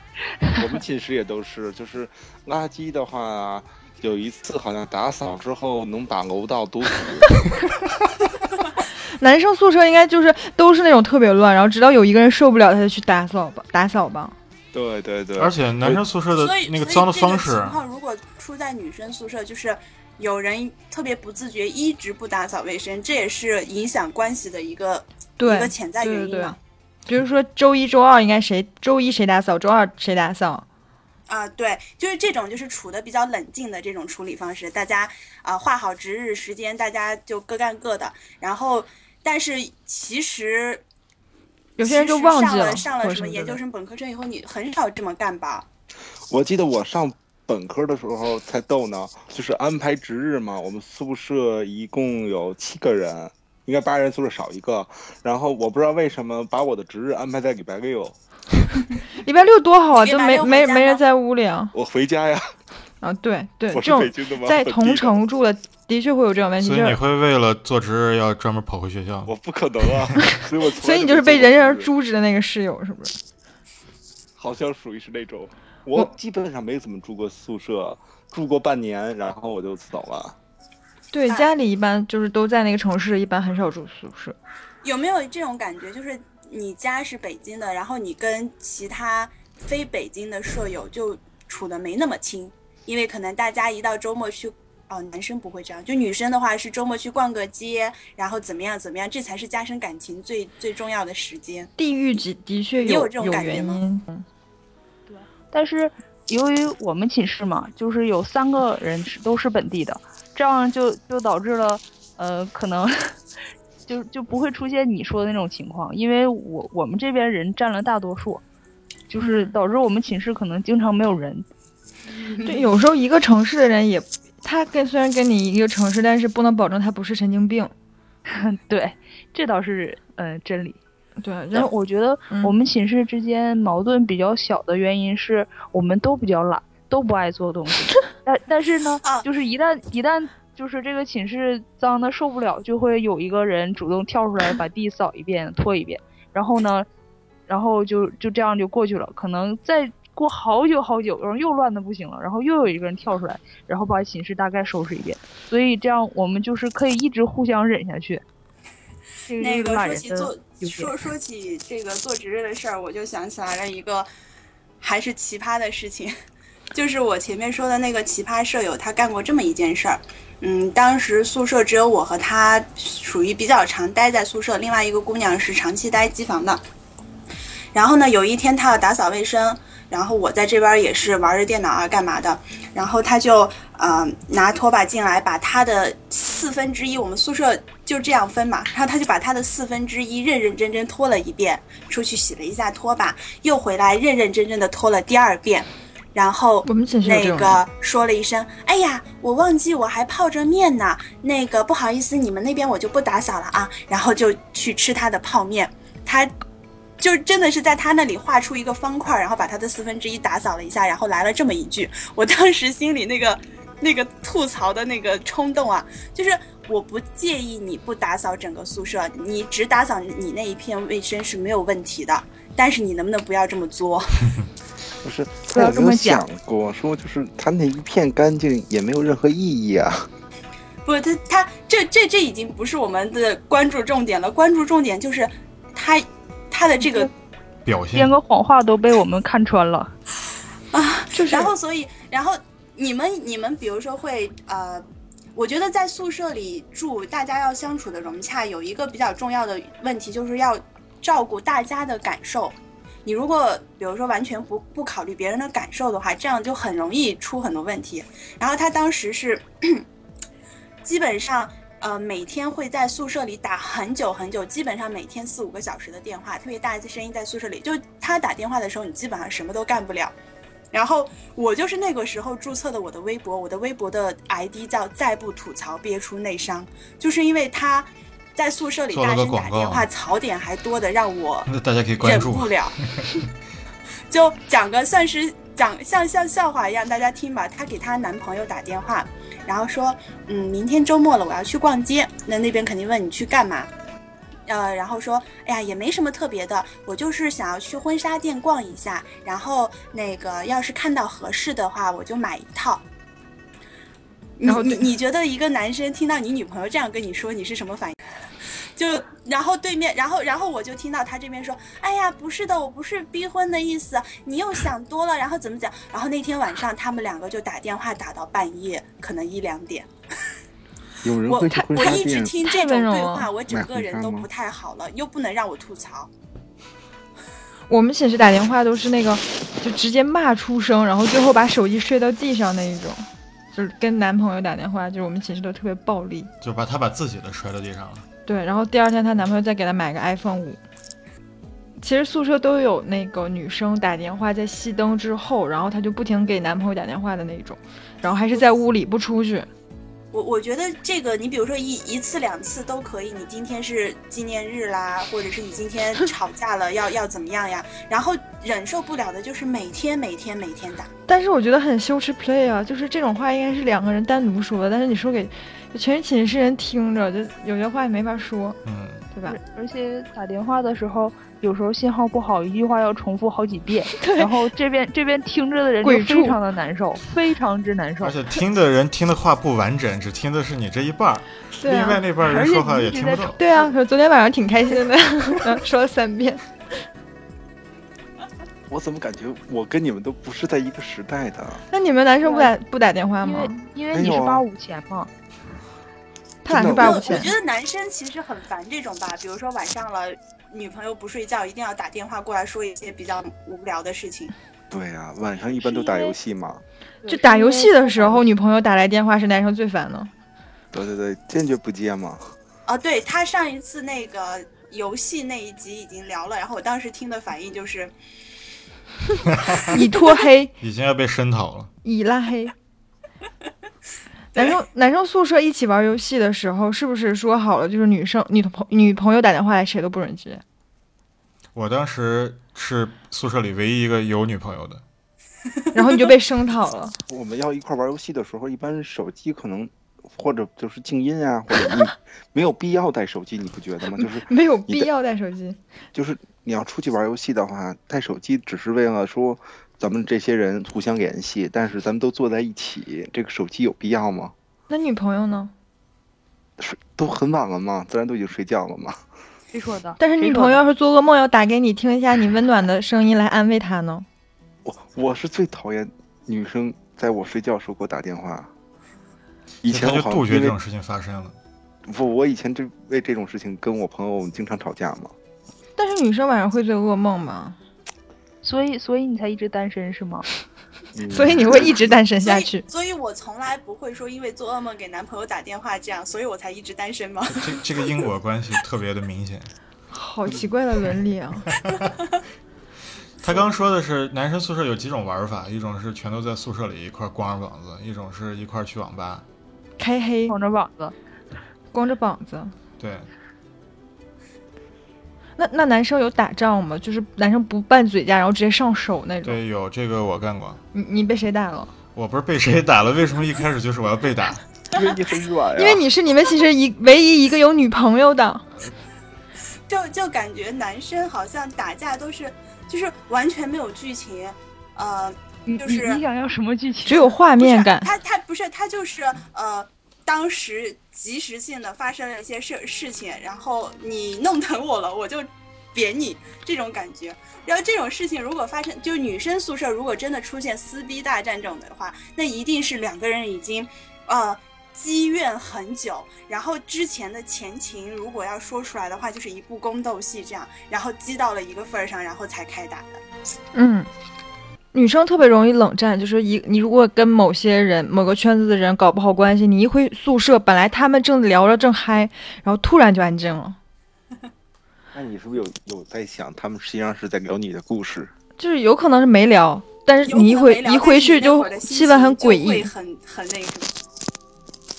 我们寝室也都是，就是垃圾的话，有一次好像打扫之后能把楼道堵死。男生宿舍应该就是都是那种特别乱，然后直到有一个人受不了，他就去打扫吧，打扫吧。对对对，而且男生宿舍的那个脏的方式情，况如果出在女生宿舍，就是有人特别不自觉，一直不打扫卫生，这也是影响关系的一个对一个潜在对对对原因嘛。比如说周一周二应该谁周一谁打扫，周二谁打扫。啊，对，就是这种就是处的比较冷静的这种处理方式，大家啊画好值日时间，大家就各干各的。然后，但是其实有些人就忘记了上了什么研究生、本科生以后，你很少这么干吧？我记得我上本科的时候才逗呢，就是安排值日嘛，我们宿舍一共有七个人，应该八人宿舍少一个。然后我不知道为什么把我的值日安排在礼拜六，礼拜六多好啊，都没没没人在屋里啊。我回家呀。啊，对对，这种？在同城住的的确会有这种问题，所以你会为了做值日要专门跑回学校。我不可能啊，所以我所以你就是被人人诛之的那个室友，是不是？好像属于是那种，我我基本上没怎么住过宿舍，住过半年，然后我就走了。对，哎家里一般就是都在那个城市，一般很少住宿舍。有没有这种感觉？就是你家是北京的，然后你跟其他非北京的舍友就处的没那么亲，因为可能大家一到周末去，哦，男生不会这样，就女生的话是周末去逛个街，然后怎么样怎么样，这才是加深感情最最重要的时间。地域的的确你有这种有感觉吗原因，嗯但是由于我们寝室嘛，就是有三个人是都是本地的，这样就就导致了，呃，可能就就不会出现你说的那种情况，因为我我们这边人占了大多数，就是导致我们寝室可能经常没有人。对，有时候一个城市的人也，他跟虽然跟你一个城市，但是不能保证他不是神经病。对，这倒是呃真理。对，然然后后我觉得嗯我们寝室之间矛盾比较小的原因是我们都比较懒，都不爱做东西。但但是呢啊，就是一旦一旦就是这个寝室脏的受不了，就会有一个人主动跳出来把地扫一遍、拖一遍，然后呢，然后就就这样就过去了。可能再过好久好久，然后又乱的不行了，然后又有一个人跳出来，然后把寝室大概收拾一遍。所以这样我们就是可以一直互相忍下去。那个说起做说说起这个做值日的事儿，我就想起来了一个还是奇葩的事情，就是我前面说的那个奇葩舍友，他干过这么一件事儿。嗯，当时宿舍只有我和他属于比较常待在宿舍，另外一个姑娘是长期待机房的。然后呢，有一天她要打扫卫生，然后我在这边也是玩着电脑啊，干嘛的，然后他就呃拿拖把进来，把他的四分之一，我们宿舍就这样分嘛，然后他就把他的四分之一认认真真拖了一遍，出去洗了一下拖把，又回来认认真真的拖了第二遍，然后我们寝室这那个说了一声：“哎呀，我忘记我还泡着面呢，那个不好意思，你们那边我就不打扫了啊。”然后就去吃他的泡面，他就真的是在他那里画出一个方块，然后把他的四分之一打扫了一下，然后来了这么一句，我当时心里那个 那个吐槽的那个冲动啊，就是我不介意你不打扫整个宿舍，你只打扫你那一片卫生是没有问题的，但是你能不能不要这么作？不是，不要他有没有这么讲想过说，就是他那一片干净也没有任何意义啊？不，他他这这这已经不是我们的关注重点了，关注重点就是他他的这个表现编个谎话都被我们看穿了。啊，就是然后所以然后你们你们比如说会呃，我觉得在宿舍里住，大家要相处的融洽，有一个比较重要的问题就是要照顾大家的感受。你如果比如说完全不不考虑别人的感受的话，这样就很容易出很多问题。然后他当时是 基本上呃每天会在宿舍里打很久很久，基本上每天四五个小时的电话，特别大的声音在宿舍里，就他打电话的时候，你基本上什么都干不了。然后我就是那个时候注册的我的微博，我的微博的 ID 叫“再不吐槽憋出内伤”，就是因为他在宿舍里大声打电话，槽点还多的，让我大家可以关注忍不。了。就讲个算是讲像像笑话一样，大家听吧。她给她男朋友打电话，然后说，嗯，明天周末了，我要去逛街。那那边肯定问你去干嘛，呃，然后说，哎呀，也没什么特别的，我就是想要去婚纱店逛一下，然后那个要是看到合适的话，我就买一套。你然后你你觉得一个男生听到你女朋友这样跟你说，你是什么反应？就然后对面，然后然后我就听到他这边说，哎呀，不是的，我不是逼婚的意思，你又想多了，然后怎么讲？然后那天晚上他们两个就打电话打到半夜，可能一两点。我有人会我一直，听这种对话，我整个人都不太好了，又不能让我吐槽。我们寝室打电话都是那个，就直接骂出声，然后最后把手机摔到地上那一种。就是跟男朋友打电话，就是我们寝室都特别暴力。就把她把自己的摔到地上了。对，然后第二天她男朋友再给她买个 iPhone 五。其实宿舍都有那个女生打电话在熄灯之后，然后她就不停给男朋友打电话的那种，然后还是在屋里不出去。我我觉得这个，你比如说一一次两次都可以。你今天是纪念日啦，或者是你今天 吵架了，要要怎么样呀？然后忍受不了的就是每天每天每天打。但是我觉得很羞耻 play 啊，就是这种话应该是两个人单独说的，但是你说给全寝室人听着，就有些话也没法说，嗯，对吧？而且打电话的时候，有时候信号不好，一句话要重复好几遍，然后这边这边听着的人就非常的难受，非常之难受而。且听的人听的话不完整，只听的是你这一半儿，对另外啊，那半人说话也听不懂。对啊，可昨天晚上挺开心的，说了三遍。我怎么感觉我跟你们都不是在一个时代的？那你们男生不打不打电话因为吗？因为你是八五前嘛，他俩是八五前我觉，得男生其实很烦这种吧，比如说晚上了，女朋友不睡觉，一定要打电话过来说一些比较无聊的事情。对呀、晚上一般都打游戏嘛。就打游戏的时候，女朋友打来电话是男生最烦的。对对对，坚决不接嘛。哦，对他上一次那个游戏那一集已经聊了，然后我当时听的反应就是，已脱黑，已经要被声讨了。已拉黑。男生男生宿舍一起玩游戏的时候，是不是说好了，就是女生女朋女朋友打电话来，谁都不准接？我当时是宿舍里唯一一个有女朋友的，然后你就被声讨了。我们要一块玩游戏的时候，一般手机可能或者就是静音啊，或者你 没有必要带手机，你不觉得吗？就是没有必要带手机。就是你要出去玩游戏的话，带手机只是为了说咱们这些人互相联系，但是咱们都坐在一起，这个手机有必要吗？那女朋友呢？睡都很晚了嘛，自然都已经睡觉了嘛。谁说的？但是女朋友要是做噩梦要打给你，听一下你温暖的声音来安慰她呢？我我是最讨厌女生在我睡觉的时候给我打电话。以前我好像杜绝这种事情发生了。不，我以前这为这种事情跟我朋友经常吵架嘛。但是女生晚上会做噩梦吗？所以所以你才一直单身是吗？嗯所以你会一直单身下去？所以我从来不会说因为做噩梦给男朋友打电话这样，所以我才一直单身吗。这这个因果关系特别的明显。好奇怪的伦理啊！他刚说的是男生宿舍有几种玩法，一种是全都在宿舍里一块儿光着膀子，一种是一块儿去网吧。开黑，光着膀子，光着膀子。对，那那男生有打仗吗？就是男生不拌嘴架，然后直接上手那种。对，有这个我干过。你你被谁打了？我不是被谁打了？为什么一开始就是我要被打？因为你很软呀、因为你是你们其实一唯一一个有女朋友的。就就感觉男生好像打架都是就是完全没有剧情，呃，就是你你想要什么剧情？只有画面感。他他不是他就是呃，当时及时性的发生了一些事事情，然后你弄疼我了，我就扁你这种感觉。然后这种事情如果发生，就女生宿舍如果真的出现撕逼大战这种的话，那一定是两个人已经呃积怨很久，然后之前的前情如果要说出来的话，就是一部宫斗戏这样，然后积到了一个份儿上，然后才开打的。嗯，女生特别容易冷战，就是一你如果跟某些人、某个圈子的人搞不好关系，你一回宿舍，本来他们正聊着正嗨，然后突然就安静了，那你是不是有有在想，他们实际上是在聊你的故事？就是有可能是没聊，但是你一回一回去就气氛很诡异。很很那什么。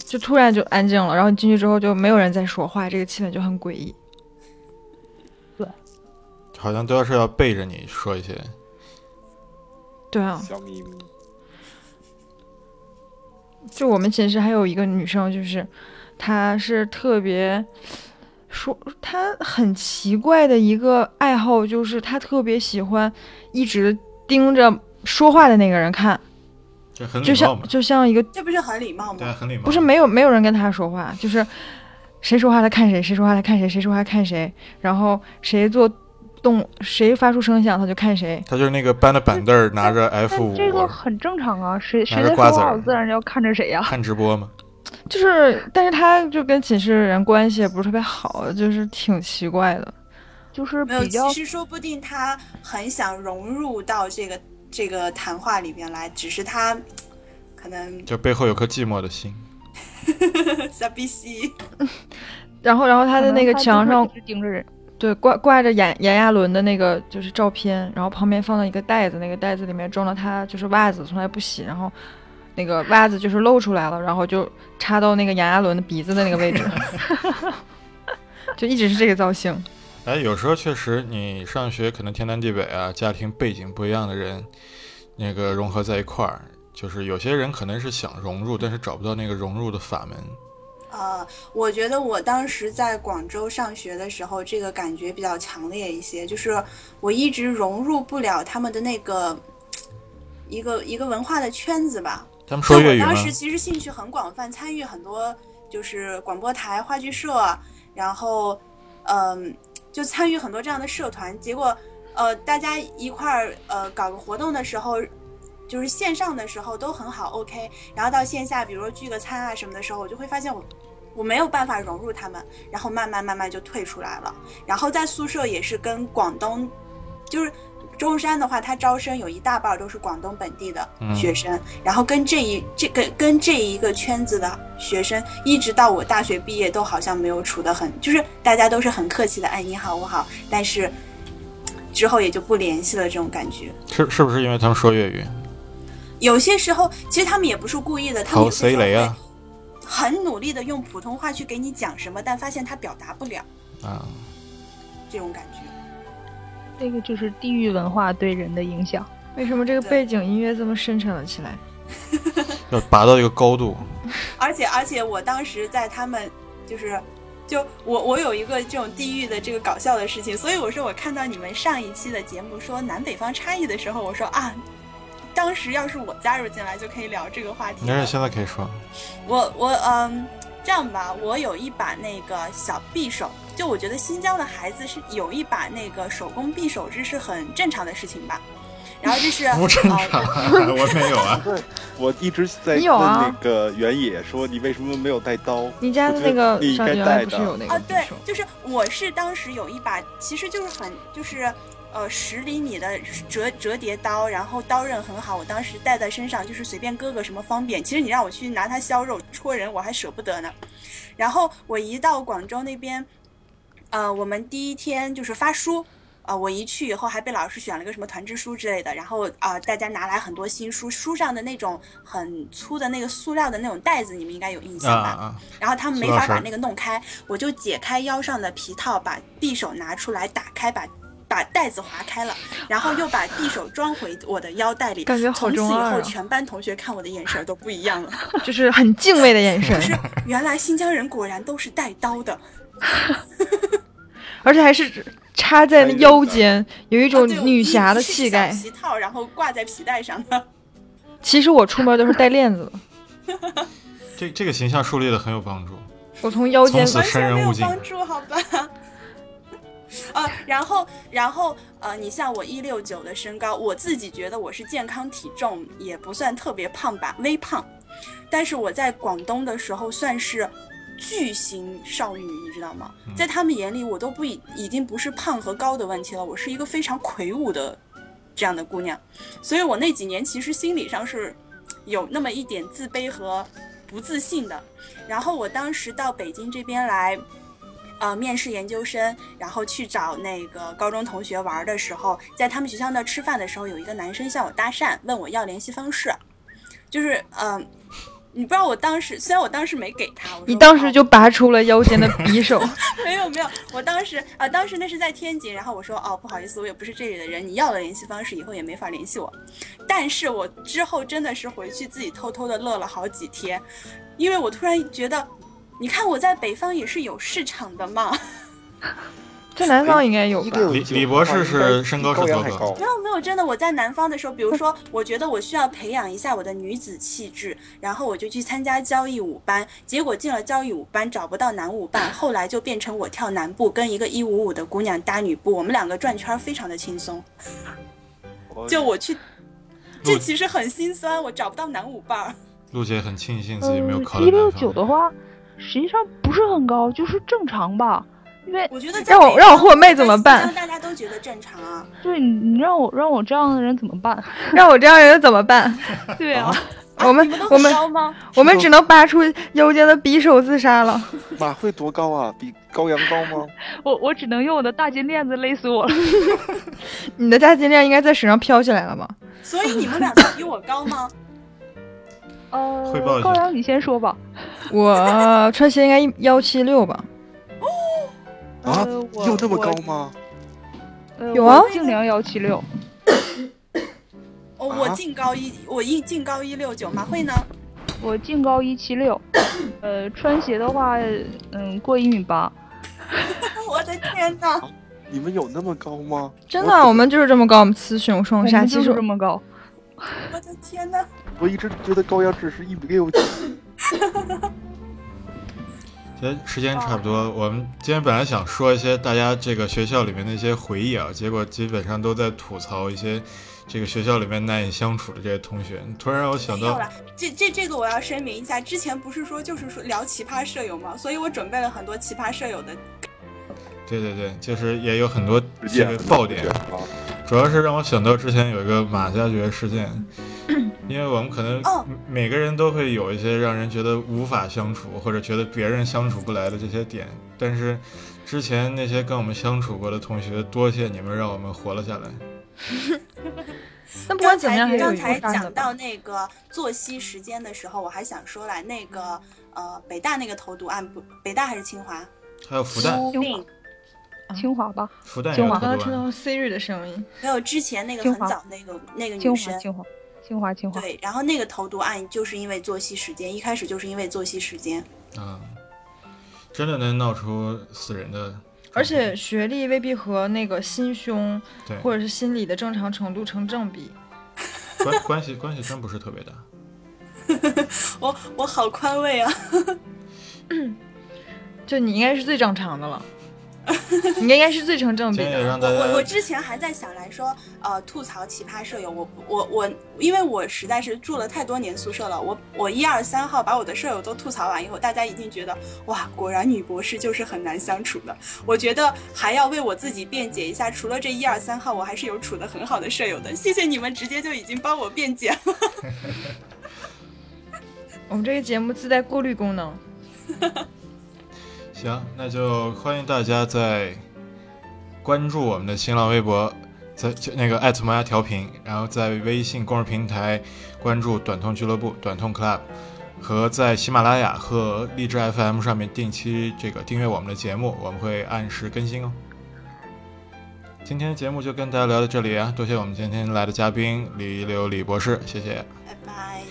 就突然就安静了，然后你进去之后就没有人在说话，这个气氛就很诡异。对好像都要是要背着你说一些。对啊，小秘密。就我们寝室还有一个女生，就是她是特别说她很奇怪的一个爱好，就是她特别喜欢一直盯着说话的那个人看，这很就像礼貌，就像一个这不是很礼貌吗？很礼貌。不是没有没有人跟她说话，就是谁说话她看谁，谁说话她看谁，谁说话看谁，然后谁做动谁发出声响他就看谁。他就是那个搬着板凳儿，拿着 F 但五这个很正常啊，谁谁在说话，我自然要看着谁呀、看直播嘛。就是，但是他就跟寝室人关系也不是特别好，就是挺奇怪的。就是没有，比较其实说不定他很想融入到这个这个谈话里面来，只是他可能就背后有颗寂寞的心。傻逼西。然后，然后他的那个墙上盯着人，对，挂挂着炎炎亚纶的那个就是照片，然后旁边放了一个袋子，那个袋子里面装了他就是袜子，从来不洗，然后那个袜子就是露出来了，然后就插到那个炎亚纶的鼻子的那个位置，就一直是这个造型。哎，有时候确实，你上学可能天南地北啊，家庭背景不一样的人，那个融合在一块儿，就是有些人可能是想融入，但是找不到那个融入的法门。呃，我觉得我当时在广州上学的时候，这个感觉比较强烈一些，就是我一直融入不了他们的那个一个一个文化的圈子吧。他们说粤语吗我当？时其实兴趣很广泛，参与很多就是广播台、话剧社，然后嗯、就参与很多这样的社团。结果呃，大家一块儿呃搞个活动的时候，就是线上的时候都很好，OK。然后到线下，比如说聚个餐啊什么的时候，我就会发现我我没有办法融入他们，然后慢慢慢慢就退出来了。然后在宿舍也是跟广东，就是中山的话，它招生有一大半儿都是广东本地的学生，然后跟这一这个跟这一个圈子的学生，一直到我大学毕业都好像没有处得很，就是大家都是很客气的，哎你好我好，但是之后也就不联系了这种感觉。是是不是因为他们说粤语？有些时候其实他们也不是故意的，他们好有些时候会谁雷啊？很努力的用普通话去给你讲什么，但发现他表达不了啊，这种感觉。这个就是地域文化对人的影响。为什么这个背景音乐这么深沉了起来？要拔到一个高度。而且而且我当时在他们就是。就我我有一个这种地域的这个搞笑的事情，所以我说我看到你们上一期的节目说南北方差异的时候，我说啊，当时要是我加入进来就可以聊这个话题了。没事，现在可以说。我我嗯，这样吧，我有一把那个小匕首，就我觉得新疆的孩子是有一把那个手工匕首，这是很正常的事情吧。然后这是 不正呃常，我没有啊。我一直在问那个原野说你为什么没有带刀？你家那个你应该带的来不是有那个啊，对，就是我是当时有一把，其实就是很就是呃十厘米的折折叠刀，然后刀刃很好，我当时带在身上就是随便割个什么方便。其实你让我去拿它削肉戳人，我还舍不得呢。然后我一到广州那边，呃，我们第一天就是发书。呃，我一去以后还被老师选了个什么团支书之类的，然后啊、呃大家拿来很多新书，书上的那种很粗的那个塑料的那种袋子，你们应该有印啊象吧？啊！然后他们没法把那个弄开，我就解开腰上的皮套，把匕首拿出来，打开，把把袋子划开了，然后又把匕首装回我的腰带里。感觉好从此以后，全班同学看我的眼神都不一样了，就是很敬畏的眼神就，是原来新疆人果然都是带刀的。而且还是插在那腰间，有一一种女侠的气概。皮套，然后挂在皮带上的。其实我出门都是带链子的，这这个形象树立的很有帮助。我从腰间从此完全没有生人勿近帮助，好吧？呃，然后，然后，呃，你像我一六九的身高，我自己觉得我是健康体重，也不算特别胖吧，微胖。但是我在广东的时候算是巨型少女，你知道吗？在他们眼里，我都不已已经不是胖和高的问题了，我是一个非常魁梧的这样的姑娘。所以我那几年其实心理上是有那么一点自卑和不自信的。然后我当时到北京这边来，呃，面试研究生，然后去找那个高中同学玩的时候，在他们学校那儿吃饭的时候，有一个男生向我搭讪，问我要联系方式，就是嗯、呃你不知道我当时，虽然我当时没给他，你当时哦就拔出了腰间的匕首，没有没有，我当时啊、当时那是在天津，然后我说哦，不好意思，我也不是这里的人，你要了联系方式，以后也没法联系我。但是我之后真的是回去自己偷偷的乐了好几天，因为我突然觉得，你看我在北方也是有市场的嘛。在南方应该有吧？李李博士是身高是多高没？有没有，真的我在南方的时候，比如说，我觉得我需要培养一下我的女子气质，然后我就去参加交谊舞班，结果进了交谊舞班找不到男舞伴，后来就变成我跳男步，跟一个一五五的姑娘搭女步，我们两个转圈儿非常的轻松。就我去，这其实很心酸，我找不到男舞伴儿。陆姐很庆幸自己没有嗯，考虑一六。九的话，实际上不是很高，就是正常吧。因为我觉得让我让我和我妹怎么办大家都觉得正常啊。对你你让我让我这样的人怎么办？让我这样人怎么办？对啊，我们我们？我们只能拔出腰间的匕首自杀了。马会多高啊？比高阳高吗？我我只能用我的大金链子勒死我了。你的大金链应该在水上飘起来了吧？所以你们俩都比我高吗？呃高阳你先说吧。我穿鞋应该幺七六吧？啊有这么高吗？呃有啊净量幺七六。哦，我啊净高一，我一净高一六九，马慧呢？我净高一七六，呃，穿鞋的话，嗯，过一米八。我的天呐！你们有那么高吗？真的啊，我们就是这么高，我们雌雄双杀。们就是其实这么高。我的天呐！我一直觉得高阳只是一米六几。其实时间差不多，我们今天本来想说一些大家这个学校里面的一些回忆啊，结果基本上都在吐槽一些这个学校里面难以相处的这些同学。突然让我想到，这这这个我要声明一下，之前不是说就是说聊奇葩舍友吗？所以我准备了很多奇葩舍友的。对对对，就是也有很多这这个爆点，啊！主要是让我想到之前有一个马加爵事件，因为我们可能哦每个人都会有一些让人觉得无法相处，或者觉得别人相处不来的这些点，但是之前那些跟我们相处过的同学，多谢你们让我们活了下来。那不管怎么样，还是有刚才讲到。那个作息时间的时候，我还想说来那个呃北大那个投毒案，不北大还是清华？还有复旦，清华吧，复旦清华刚刚听到 Siri 的声音，没有之前那个很早那个那个，女生。清华，清华，清华。清华对，然后那个投毒案就是因为作息时间，一开始就是因为作息时间。啊，真的能闹出死人的，而且学历未必和那个心胸对或者是心理的正常程度成正比。关关系关系真不是特别大。我我好宽慰啊！就你应该是最正常的了，你应该是最成正比的。我我之前还在想来说，呃，吐槽奇葩舍友，我我我，因为我实在是住了太多年宿舍了，我我一二三号把我的舍友都吐槽完以后，大家一定觉得哇，果然女博士就是很难相处的。我觉得还要为我自己辩解一下，除了这一二三号，我还是有处的很好的舍友的。谢谢你们，直接就已经帮我辩解了。我们这个节目自带过滤功能，行，那就欢迎大家在关注我们的新浪微博，在就那个艾特磨牙调频，然后在微信公众平台关注短痛俱乐部、短痛 Club，和在喜马拉雅和荔枝 FM 上面定期这个订阅我们的节目，我们会按时更新哦。今天节目就跟大家聊到这里啊，多谢我们今天来的嘉宾李一流李博士，谢谢拜拜。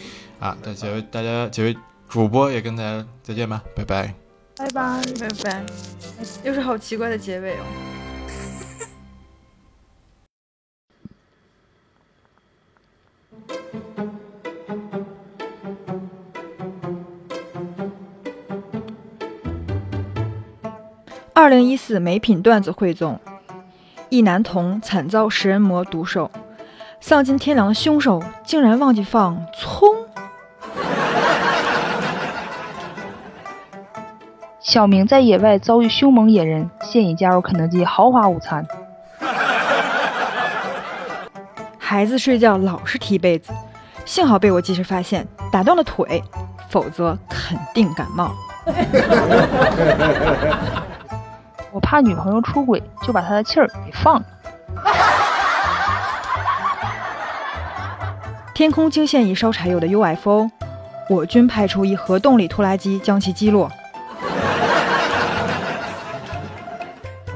啊！那几位大家几位主播也跟大家再见吧，拜拜。拜拜。拜拜。又是好奇怪的结尾哦。二零一四美品段子汇总：一男童惨遭食人魔毒手，丧尽天良的凶手竟然忘记放葱。小明在野外遭遇凶猛野人，现已加入肯德基豪华午餐。孩子睡觉老是踢被子，幸好被我及时发现，打断了腿，否则肯定感冒。我怕女朋友出轨，就把她的气儿给放了。天空惊现一烧柴油的 UFO，我军派出一核动力拖拉机将其击落。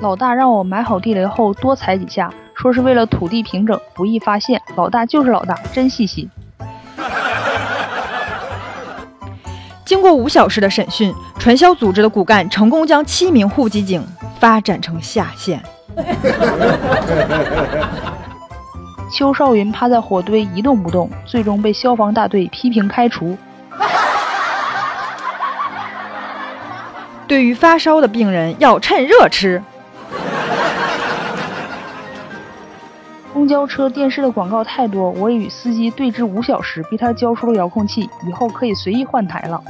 老大让我埋好地雷后多踩几下，说是为了土地平整，不易发现。老大就是老大，真细心。经过五小时的审讯，传销组织的骨干成功将七名户籍警发展成下线。邱少云趴在火堆一动不动，最终被消防大队批评开除。对于发烧的病人，要趁热吃。公交车、电视的广告太多，我与司机对峙五小时，逼他交出了遥控器，以后可以随意换台了。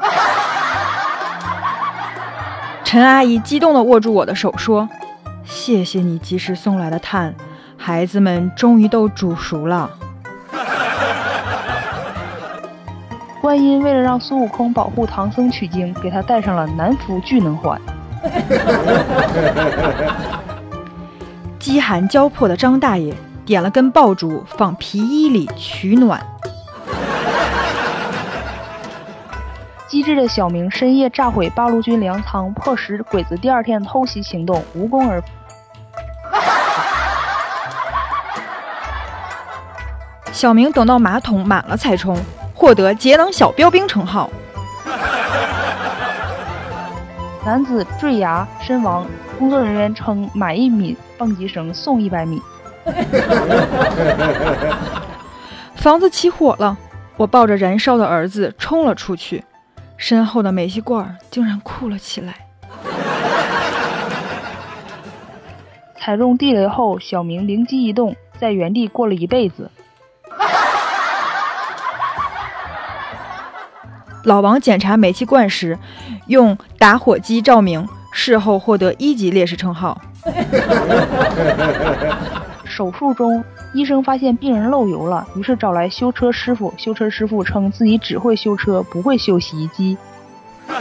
陈阿姨激动地握住我的手说：“谢谢你及时送来的炭，孩子们终于都煮熟了。”观音为了让孙悟空保护唐僧取经，给他戴上了南孚聚能环。饥寒交迫的张大爷点了根爆竹，放皮衣里取暖。机智的小明深夜炸毁八路军粮仓，迫使鬼子第二天偷袭行动无功而。小明等到马桶满了才冲，获得节能小标兵称号。男子坠崖身亡，工作人员称买一米蹦极绳送一百米。房子起火了，我抱着燃烧的儿子冲了出去。身后的煤气罐竟然哭了起来。踩中地雷后，小明灵机一动，在原地过了一辈子。老王检查煤气罐时，用打火机照明，事后获得一级烈士称号。手术中，医生发现病人漏油了，于是找来修车师傅。修车师傅称自己只会修车，不会修洗衣机。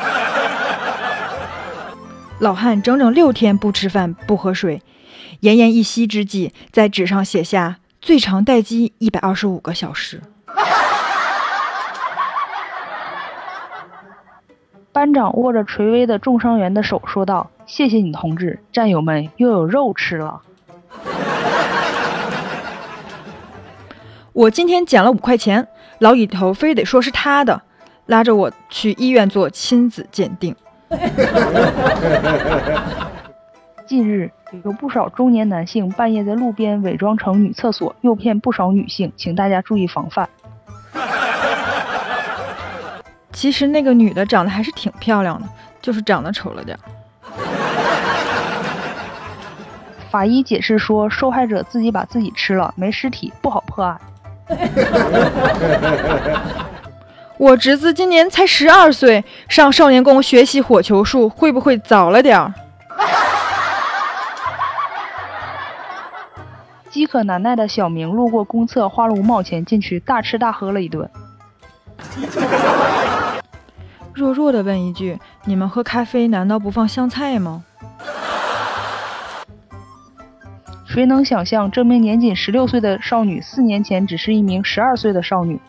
老汉整整六天不吃饭不喝水，奄奄一息之际，在纸上写下“最长待机一百二十五个小时”。班长握着垂危的重伤员的手说道：“谢谢你，同志，战友们又有肉吃了。”我今天捡了五块钱，老李头非得说是他的，拉着我去医院做亲子鉴定。近日，有不少中年男性半夜在路边伪装成女厕所，诱骗不少女性，请大家注意防范。其实那个女的长得还是挺漂亮的，就是长得丑了点。法医解释说，受害者自己把自己吃了，没尸体，不好破案。我侄子今年才十二岁，上少年宫学习火球术，会不会早了点儿？饥渴难耐的小明路过公厕花了五毛钱进去，大吃大喝了一顿。弱弱的问一句：你们喝咖啡难道不放香菜吗？谁能想象这名年仅十六岁的少女四年前只是一名十二岁的少女？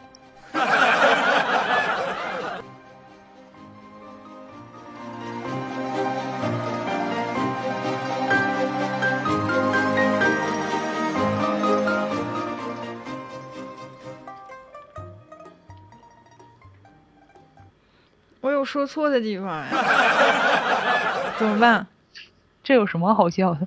说错的地方呀，怎么办？这有什么好笑的？